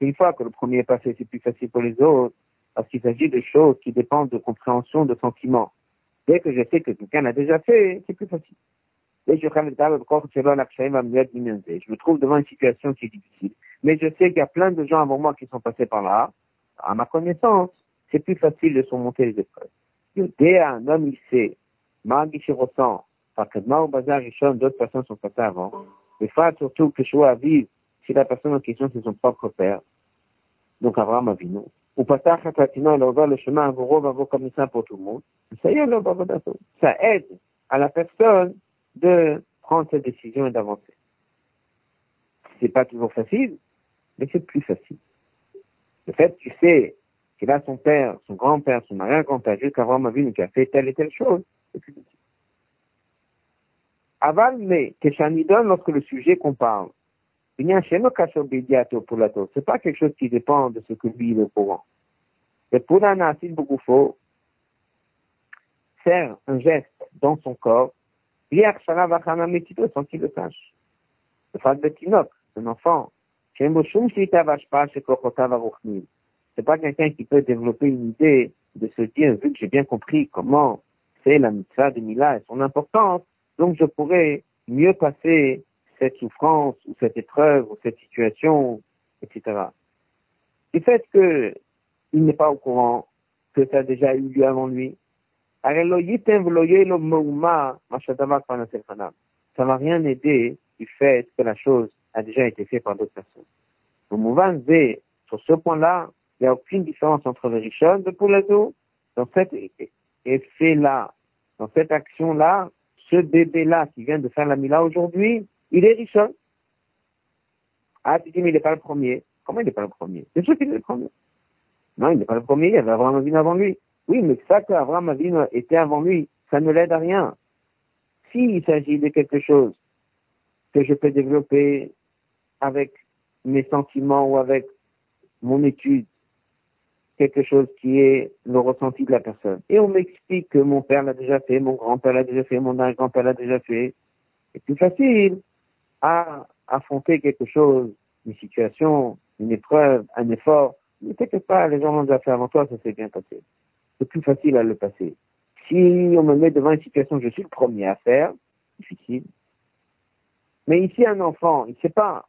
une fois que le premier est passé, c'est plus facile pour les autres, parce qu'il s'agit de choses qui dépendent de compréhension, de sentiments. Dès que je sais que quelqu'un l'a déjà fait, c'est plus facile. Je, me trouve devant une situation qui est difficile. Mais je sais qu'il y a plein de gens avant moi qui sont passés par là. À ma connaissance, c'est plus facile de surmonter les épreuves. Un homme, il sait, Margi ressent, parce que au bazar d'autres personnes sont passées avant. Les fois, surtout, que je à vivre, si la personne en question, c'est son propre père. Donc, Abraham a vu non. Ou Patach Hatatino, il a ouvert le chemin à vos va comme ça pour tout le monde. Ça y est, ça aide à la personne de prendre cette décision et d'avancer. C'est pas toujours facile, mais c'est plus facile. Le fait, tu sais, qu'il a son père, son grand-père, son arrière-grand-père, jusqu'à vu qui a fait telle et telle chose, c'est plus difficile. Aval, mais, donne lorsque le sujet qu'on parle, il n'y a c'est pas quelque chose qui dépend de ce que est au courant. Acide beaucoup faux, faire un geste dans son corps, sans qu'il le sache. Le fait de Tinok, un enfant, c'est pas quelqu'un qui peut développer une idée de se dire, vu que j'ai bien compris comment c'est la mitzvah de Mila et son importance, donc je pourrais mieux passer cette souffrance ou cette épreuve ou cette situation, etc. Du fait qu'il n'est pas au courant que ça a déjà eu lieu avant lui, ça ne va rien aider du fait que la chose a déjà été faite par d'autres personnes. Le mouvement V, sur ce point-là, il n'y a aucune différence entre le Rishon de Poulazo dans cet effet-là, dans cette action-là, ce bébé-là qui vient de faire la Mila aujourd'hui, il est Rishon. Ah, tu dis, mais il n'est pas le premier. Comment il n'est pas le premier? C'est sûr qu'il est le premier. Non, il n'est pas le premier, il y avait Abraham Avinu avant lui. Oui, mais ça qu'Abraham Avinu était avant lui, ça ne l'aide à rien. S'il s'agit de quelque chose que je peux développer avec mes sentiments ou avec mon étude, quelque chose qui est le ressenti de la personne. Et on m'explique que mon père l'a déjà fait, mon grand-père l'a déjà fait, mon arrière-grand-père l'a déjà fait. C'est plus facile à affronter quelque chose, une situation, une épreuve, un effort. Ne t'inquiète pas, les gens l'ont déjà fait avant toi, ça s'est bien passé. C'est plus facile à le passer. Si on me met devant une situation je suis le premier à faire, difficile. Mais ici, un enfant, il ne sait pas.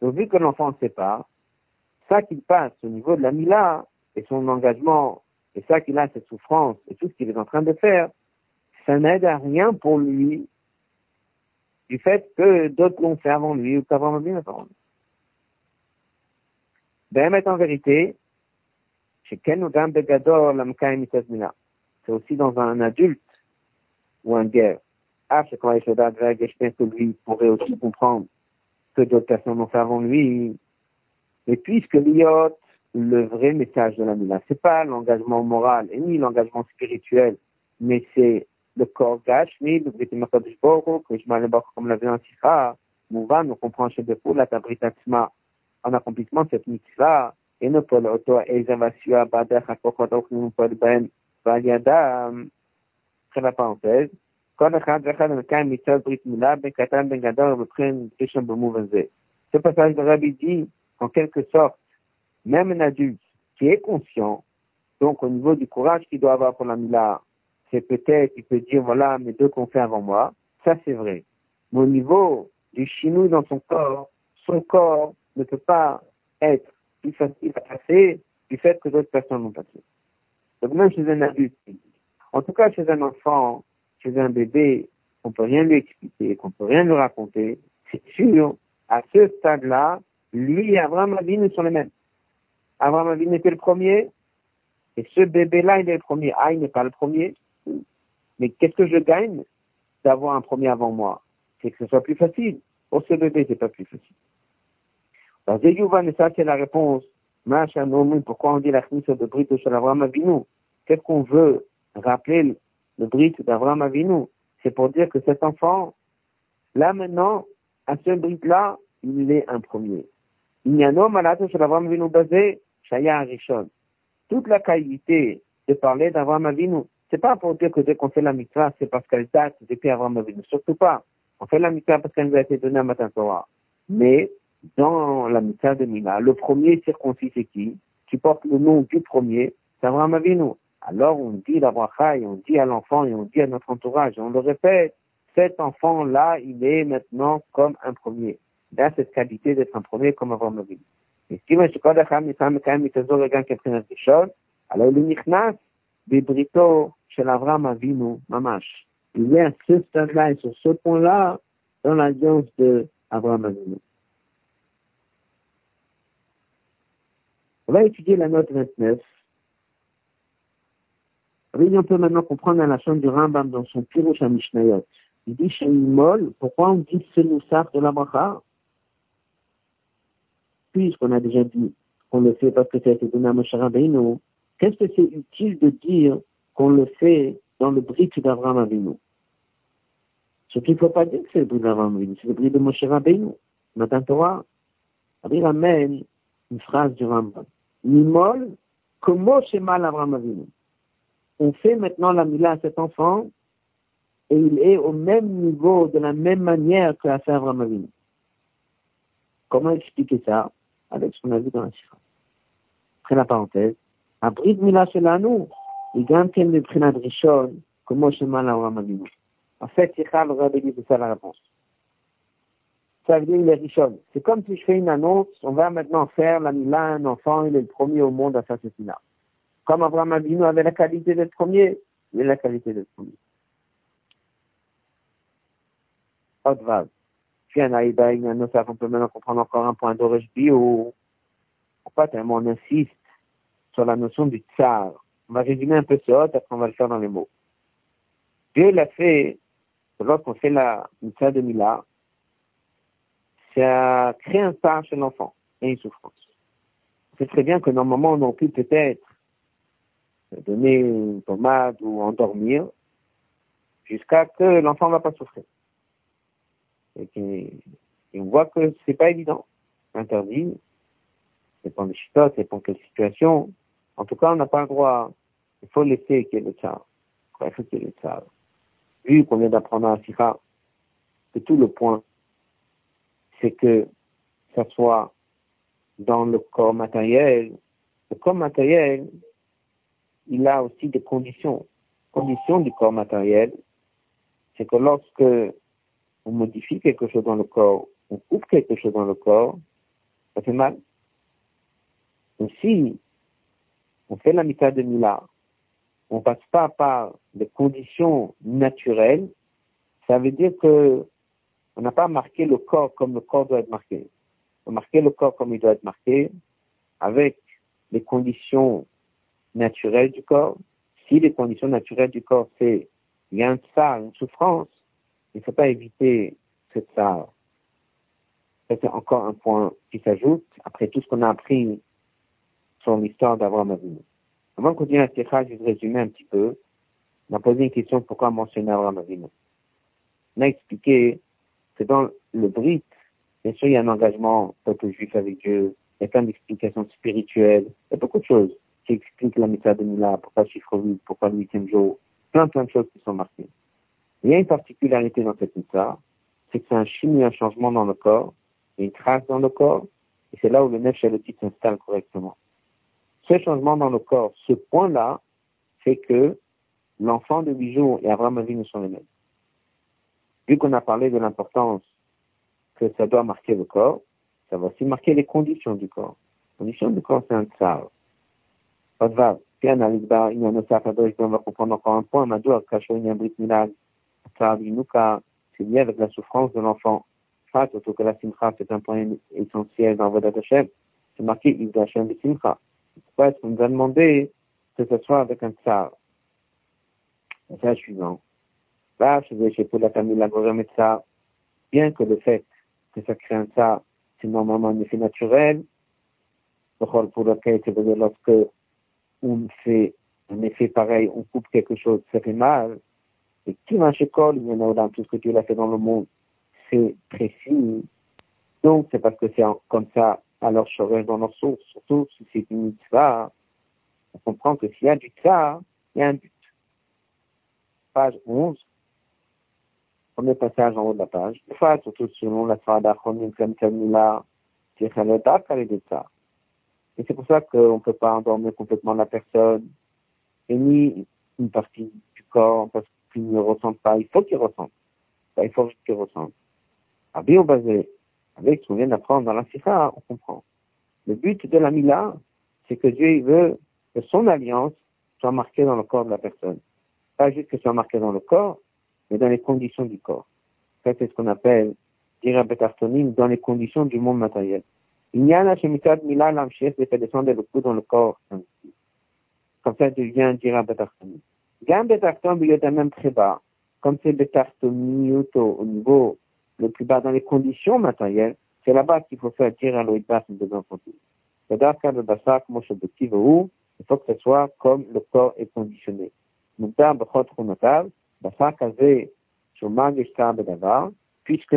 Donc, vu que l'enfant ne sait pas, ça qu'il passe au niveau de la Mila et son engagement, et ça qu'il a, cette souffrance, et tout ce qu'il est en train de faire, ça n'aide à rien pour lui du fait que d'autres l'ont fait avant lui ou qu'avant lui avant lui. Ben, en vérité, C'est aussi dans un adulte ou un guerre. Ah, c'est quand que lui pourrait aussi comprendre que d'autres personnes ont fait avant lui. Mais puisque l'iot, le vrai message de la Mila, c'est pas l'engagement moral et ni l'engagement spirituel, mais c'est corps gashmi, le Brit Makadosh Boro, que je m'allais comme l'a vu en Sikha, Mouvan, nous comprenons chez Bepou, la Tabritatsma, en accomplissement de cette mitzvah, et nous pour l'auto, et Zavasua, Bader, Hakokodok, nous pour le Ben, Valiada, très la parenthèse, כל אחד ואחד המקיים מצד ברית מילה בין קטן בין גדול ובבחין ראשון במובן זה. Ce passage de Rabbi dit, en quelque sorte, même un adulte qui est conscient, donc au niveau du courage qu'il doit avoir pour la mila, c'est peut-être, il peut dire, voilà, mes deux qu'on fait avant moi, ça c'est vrai. Mais au niveau du chinou dans son corps, son corps ne peut pas être plus facile à passer du fait que d'autres personnes l'ont passé. Donc même chez un adulte, en tout cas chez un enfant, chez un bébé, on peut rien lui expliquer, qu'on peut rien lui raconter, c'est sûr, à ce stade-là, lui et Abraham Avinu sont les mêmes. Abraham Avinu était le premier, et ce bébé-là, il est le premier. Ah, il n'est pas le premier. Mais qu'est-ce que je gagne d'avoir un premier avant moi? C'est que ce soit plus facile. Pour ce bébé, c'est pas plus facile. Alors, et ça, c'est la réponse. Pourquoi on dit la chmisse de Brit de Abraham Avinu? Qu'est-ce qu'on veut rappeler le Brit d'Abraham Avinu? C'est pour dire que cet enfant, là maintenant, à ce Brit-là, il est un premier. Toute la qualité de parler d'Abraham Avinu, c'est pas pour dire que dès qu'on fait la mitzvah, c'est parce qu'elle date depuis Abraham Avinu. Surtout pas. On fait la mitzvah parce qu'elle nous a été donnée à Matin Torah. Mais, dans la mitzvah de Mila, le premier circoncis, c'est qui? Qui porte le nom du premier, c'est Abraham Avinu. Alors, on dit la bracha et on dit à l'enfant et on dit à notre entourage, on le répète, cet enfant-là, il est maintenant comme un premier. Il a cette qualité d'être un premier comme Abraham Avinu. Et alors le nichnas Bebrito chez Avram Avinu Mamash. Il est à ce stade-là et sur ce point-là dans l'alliance de Avram Avinu. On va étudier la note 29. Oui, on peut maintenant comprendre la notion du Rambam dans son Pirouche à Mishnayot. Il dit chez Imol, pourquoi on dit ce Noussar de la Bracha? Puisqu'on a déjà dit qu'on le fait parce que ça a été donné à Qu'est-ce que c'est utile de dire qu'on le fait dans le brit d'Abraham Avinu Ce qu'il ne faut pas dire que c'est le brit d'Abraham Avinu, c'est le brit de Moshe Rabbeinu. Matin Torah, il ramène une phrase du Rambam. Nimol, comment mal Abraham Avinu On fait maintenant la mila à cet enfant et il est au même niveau, de la même manière que l'a fait Abraham Avinu. Comment expliquer ça? Avec ce qu'on a vu dans la Sira. Après la parenthèse, הברית מילה שלנו היא גם כן מבחינת ראשון, כמו שמעלה אברהם אבינו. עשה שיחה ורבי dit ça la réponse. Ça veut dire il est richon. C'est comme si je fais une annonce, on va maintenant faire la mila un enfant, il est le premier au monde à faire ceci là. Comme Abraham Avinu avait la qualité d'être premier, il a la qualité d'être premier. Autre vague. Puis un aïda, une annonce, on peut maintenant comprendre encore un point d'origine bio. Pourquoi tellement on insiste sur la notion du tsar. On va résumer un peu ce hot, après on va le faire dans les mots. Dieu l'a fait, lorsqu'on fait la mitzvah de Mila, ça crée un tsar chez l'enfant et une souffrance. Sait très bien que normalement on aurait pu peut-être donner une pommade ou endormir jusqu'à que l'enfant ne va pas souffrir. Et, on voit que c'est pas évident. Interdit. C'est pas des chitotes, c'est pas quelle situation. En tout cas, on n'a pas le droit. Il faut laisser qu'il y ait le tsar. Il faut qu'il y ait le tsar. Vu qu'on vient d'apprendre à Sikha, que tout le point, c'est que ça soit dans le corps matériel. Le corps matériel, il a aussi des conditions. Conditions du corps matériel, c'est que lorsque on modifie quelque chose dans le corps, on coupe quelque chose dans le corps, ça fait mal. Aussi, on fait la mitad de Mila, on passe pas par des conditions naturelles, ça veut dire que on n'a pas marqué le corps comme le corps doit être marqué. On a marqué le corps comme il doit être marqué, avec les conditions naturelles du corps. Si les conditions naturelles du corps, c'est il y a un tsar, une souffrance, il ne faut pas éviter ce tsar. c'est encore un point qui s'ajoute après tout ce qu'on a appris sur l'histoire d'Abraham Avinu. Avant de continuer la sikha, je vais résumer un petit peu. On a posé une question pourquoi mentionner Abraham Avinu. On a expliqué que dans le Brit, bien sûr, il y a un engagement peuple juif avec Dieu, il y a plein d'explications spirituelles, il y a beaucoup de choses qui expliquent la méthode de Mila, pourquoi le chiffre 8, pourquoi le huitième jour, plein plein de choses qui sont marquées. Il y a une particularité dans cette méthode, c'est que c'est un chimie, un changement dans le corps, une trace dans le corps, et c'est là où le nef titre s'installe correctement. Ce changement dans le corps, ce point-là, fait que l'enfant de huit jours et Abraham Avinu sont les mêmes. Vu qu'on a parlé de l'importance que ça doit marquer le corps, ça va aussi marquer les conditions du corps. Les conditions du corps, c'est un tsar. Pas on va comprendre encore un point. Kacho, il y a un milad. Tsar, c'est lié avec la souffrance de l'enfant. Fat, que la simcha, c'est un point essentiel dans votre Hashem. C'est marqué, il Hashem de simcha. Pourquoi est-ce qu'on nous a demandé que ce soit avec un tsar? C'est la suivant. Là, je vais chez la famille, la ça. Bien que le fait que ça crée un tsar, c'est normalement un effet naturel. Pour lequel, c'est dire lorsque on fait un effet pareil, on coupe quelque chose, ça fait mal. Et qui marche école, il y en a dans tout ce que Dieu a fait dans le monde, c'est précis. Donc, c'est parce que c'est comme ça, alors reste dans nos sources, surtout si c'est une mitzvah, on comprend que s'il y a du tsar, il y a un but. Page 11, premier passage en haut de la page. Des surtout selon la Sfada Chonim, comme Kamila, et c'est pour ça qu'on ne peut pas endormir complètement la personne, et ni une partie du corps, parce qu'il ne ressent pas. Il faut qu'il ressente. Il faut qu'il ressente. Bien basé, avec ce qu'on vient d'apprendre dans la Sikha, on comprend. Le but de la Mila, c'est que Dieu veut que son alliance soit marquée dans le corps de la personne. Pas juste que soit marquée dans le corps, mais dans les conditions du corps. Ça, c'est ce qu'on appelle, dire dans les conditions du monde matériel. Il n'y a là chez Mitad Mila l'amchief de faire descendre le coup dans le corps. Comme ça, devient dira betartonim. Gam betarton, il est même très bas. Comme c'est betartonioto au niveau le plus bas dans les conditions matérielles, c'est là-bas qu'il faut faire dire à l'oïdbas de l'enfantine. C'est-à-dire que le basar, comme objectif où, il faut que ce soit comme le corps est conditionné. Moutar bechot runotav, basar kazé, shomag eshtar bedavar, puisque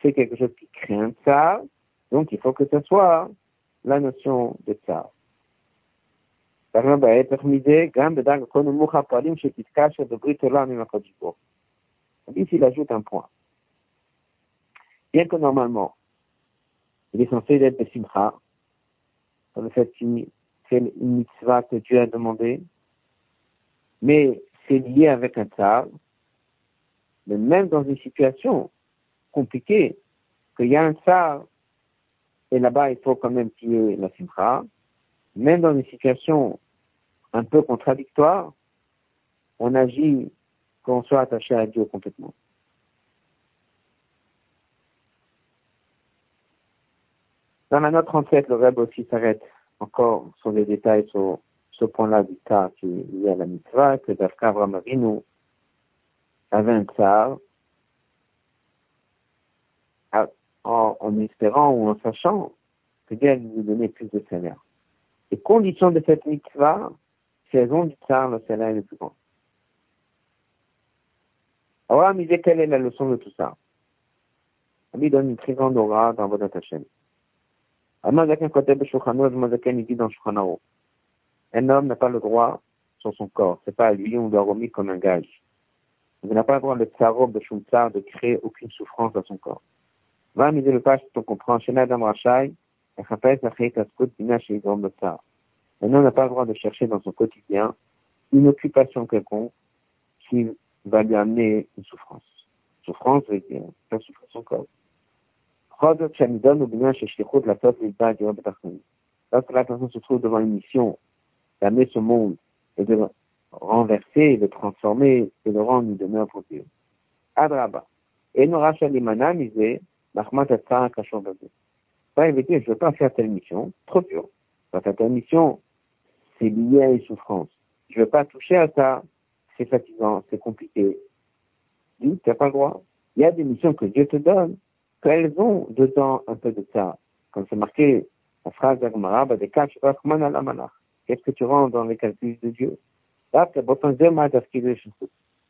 c'est quelque chose qui crée un tsar, donc il faut que ce soit la notion de tsar. Ici, il ajoute un point. Bien que normalement, il est censé être simcha, dans le fait qu'il fait une mitzvah que Dieu a demandé, mais c'est lié avec un tsar, mais même dans une situation compliquée, qu'il y a un tsar, et là-bas il faut quand même qu'il y ait la simcha, même dans une situation un peu contradictoire, on agit qu'on soit attaché à Dieu complètement. Dans la note 37, le Reb aussi s'arrête encore sur les détails sur ce point-là du cas qui est lié à la mitzvah, que Dafka Avinu avait un tsar, en, en, espérant ou en sachant que Dieu lui donner plus de salaire. Les conditions de cette mitzvah, saison du tsar, le salaire est le plus grand. Alors, dit quelle est la leçon de tout ça? Il donne une très grande aura dans votre Hashem. Un homme n'a pas le droit sur son corps. C'est pas à lui, on doit remis comme un gage. Il n'a pas le droit, le tsaro de Shumtsar, de créer aucune souffrance dans son corps. Va miser le page, on comprend, Adam Rachai, un homme n'a pas le droit de chercher dans son quotidien une occupation quelconque qui va lui amener une souffrance. Souffrance veut dire faire souffrir son corps. Lorsque la personne se trouve devant une mission d'amener ce monde et de renverser, de transformer et de rendre une demeure pour Dieu. Adraba. Et Nora Shalimana misé, Mahmat Atzara Kashon Pas éviter, je ne veux pas faire telle mission, trop dur. Pas faire telle mission, c'est lié à une souffrance. Je veux pas toucher à ça, c'est fatigant, c'est compliqué. Tu n'as pas le droit. Il y a des missions que Dieu te donne, qu'elles ont dedans un peu de ça. Comme c'est marqué en phrase d'Agmara, Qu'est-ce que tu rends dans les calculs de Dieu?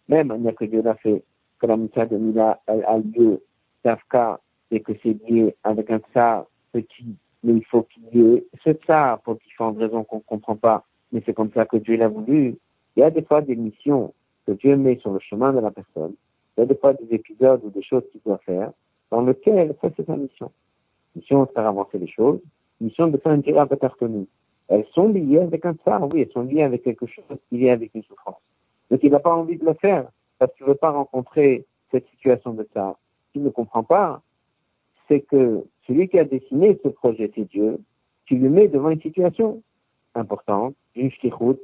Même, il n'y a que Dieu l'a fait, que la mission de Mila a lieu, Tafka, et que c'est lié avec un ça petit, mais il faut qu'il y ait ce ça pour différentes raisons qu'on ne comprend pas, mais c'est comme ça que Dieu l'a voulu. Il y a des fois des missions que Dieu met sur le chemin de la personne. Il y a des fois des épisodes ou des choses qu'il doit faire dans lesquelles ça c'est sa mission. Mission de faire avancer les choses, mission de faire une tirade tenue. Elles sont liées avec un ça, oui, elles sont liées avec quelque chose qui est avec une souffrance. Donc il n'a pas envie de le faire parce qu'il ne veut pas rencontrer cette situation de ça. S'il ne comprend pas, c'est que celui qui a dessiné ce projet, c'est Dieu, tu le mets devant une situation importante, une route,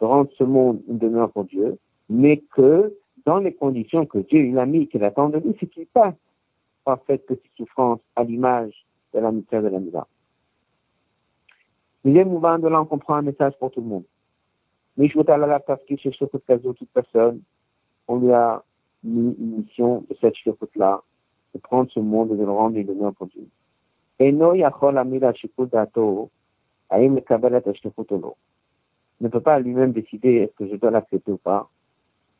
de rendre ce monde une demeure pour Dieu, mais que dans les conditions que Dieu il a mis, qu'il attend de lui, c'est qu'il passe par fait petite souffrance à l'image de la mystère de la Mila. Deuxième mouvement de là, comprend un message pour tout le monde. Mais je voudrais la parce qu'il cherche toute personne, on lui a mis une mission de cette là de prendre ce monde et de le rendre pour Dieu. Et non, il y a ne peut pas lui-même décider est-ce que je dois l'accepter ou pas.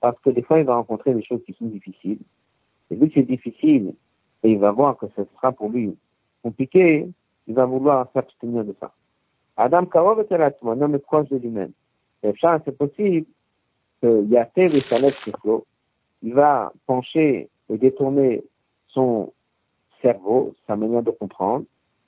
Parce que des fois, il va rencontrer des choses qui sont difficiles. Et vu que c'est difficile, et il va voir que ce sera pour lui compliqué, il va vouloir s'abstenir de ça. Adam Karov est à un homme proche de lui-même. C'est possible que Yatev et Salek il va pencher et détourner son cerveau, sa manière de comprendre,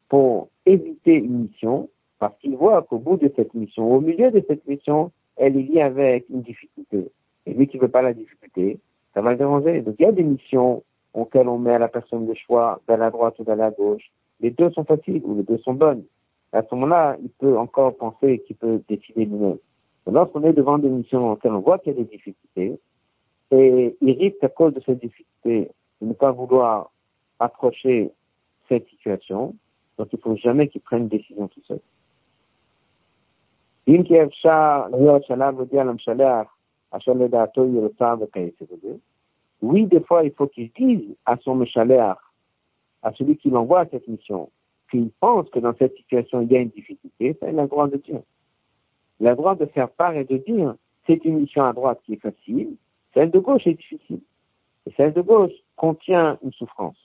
pour éviter une mission, parce qu'il voit qu'au bout de cette mission, au milieu de cette mission, elle est liée avec une difficulté. Et lui qui veut pas la difficulté, ça va le déranger. Donc il y a des missions auxquelles on met à la personne le choix dans la droite ou dans la gauche. Les deux sont faciles ou les deux sont bonnes. À ce moment-là, il peut encore penser qu'il peut décider lui-même. Lorsqu'on est devant des missions auxquelles on voit qu'il y a des difficultés, et il risque à cause de cette difficulté de ne pas vouloir approcher cette situation. Donc il ne faut jamais qu'il prenne une décision tout seul. Oui, des fois, il faut qu'il dise à son méchaléar, à celui qui l'envoie à cette mission, qu'il pense que dans cette situation, il y a une difficulté, ça, il a le droit de dire. Il a le droit de faire part et de dire, c'est une mission à droite qui est facile, celle de gauche est difficile. Et celle de gauche contient une souffrance.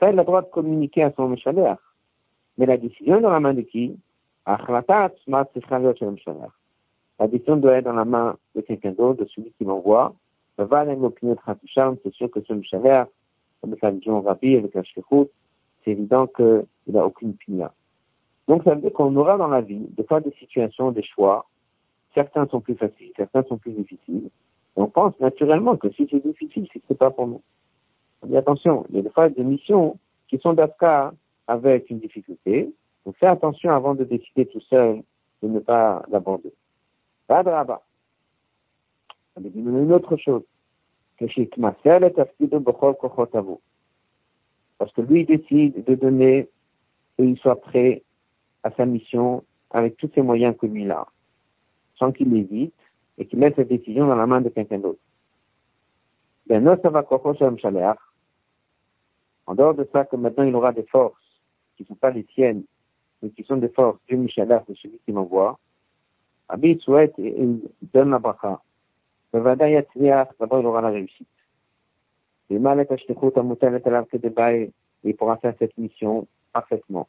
Ça, il a le droit de communiquer à son méchaler. Mais la décision est dans la main de qui La décision doit être dans la main de quelqu'un d'autre, de celui qui l'envoie. C'est sûr que ce méchaler, avec la vision rapide, avec la c'est évident qu'il n'a aucune opinion. Donc, ça veut dire qu'on aura dans la vie des fois des situations, des choix. Certains sont plus faciles, certains sont plus difficiles on pense naturellement que si c'est difficile, c'est que pas pour nous. Mais attention, il y a des fois des missions qui sont d'Afka avec une difficulté. Donc fais attention avant de décider tout seul de ne pas l'aborder. Pas de rabat. Une autre chose. Parce que lui décide de donner et il soit prêt à sa mission avec tous ses moyens que lui a, sans qu'il hésite et qui met cette décision dans la main de quelqu'un d'autre. Ben, en dehors de ça, que maintenant il aura des forces qui ne sont pas les siennes, mais qui sont des forces du Mishalach, de celui qui m'envoie, Abid souhaite et il donne la bracha. D'abord il aura la réussite. Il pourra faire cette mission parfaitement.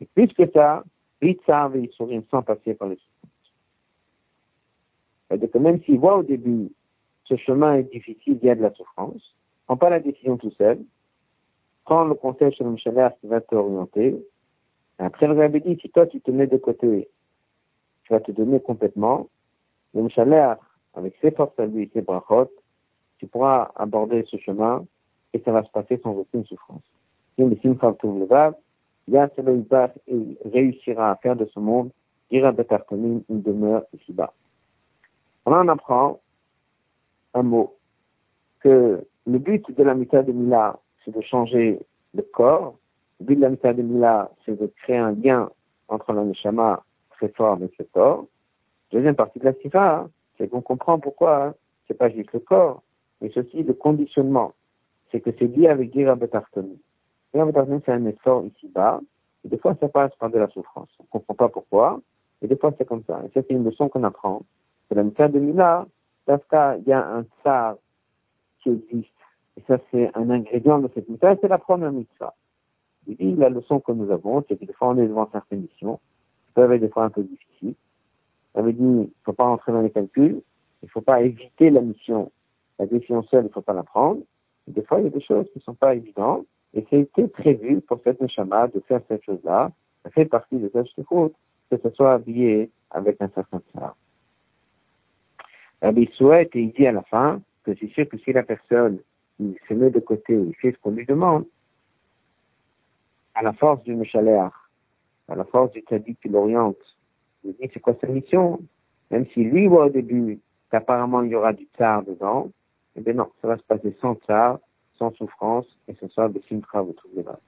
Et plus que ça, ça, il sourit sans passer par les c'est-à-dire que même s'il voit au début ce chemin est difficile, il y a de la souffrance, prends pas la décision tout seul, prends le conseil chez le Michel qui va t'orienter. Après, le rabbi dit, si toi tu te mets de côté, tu vas te donner complètement, le Michel avec ses forces à lui, ses brachot, tu pourras aborder ce chemin et ça va se passer sans aucune souffrance. Il réussira à faire de ce monde, une demeure ici-bas. On en apprend un mot, que le but de la mitad de Mila, c'est de changer le corps. Le but de la mitad de Mila, c'est de créer un lien entre la neshama très fort avec le corps. Deuxième partie de la sifa, hein, c'est qu'on comprend pourquoi hein, c'est pas juste le corps, mais c'est aussi le conditionnement. C'est que c'est lié avec Gira Betartoni. C'est un effort ici-bas, et des fois ça passe par de la souffrance. On comprend pas pourquoi, et des fois c'est comme ça. Et ça, c'est une leçon qu'on apprend. C'est la mitzvah de Mila, parce qu'il y a un tsar qui existe. Et ça, c'est un ingrédient de cette mitzvah, c'est la première. Il dit, la leçon que nous avons, c'est que des fois on est devant certaines missions, qui peuvent être des fois un peu difficiles. Ça veut dire, il faut pas rentrer dans les calculs, il faut pas éviter la mission. La décision seule, il faut pas la prendre. Et des fois, il y a des choses qui sont pas évidentes, et c'était prévu pour cette neshama de faire cette chose-là. Ça fait partie de cette route, que ce soit habillé avec un certain tsar. il souhaite et il dit à la fin que c'est sûr que si la personne il se met de côté, il fait ce qu'on lui demande, à la force du Méchaléach, à la force du Tzadik qui l'oriente, dit c'est quoi sa mission, même si lui voit au début qu'apparemment il y aura du tsar dedans, eh bien non, ça va se passer sans tsar, sans souffrance, et ce sera des simtra, vous trouvez là.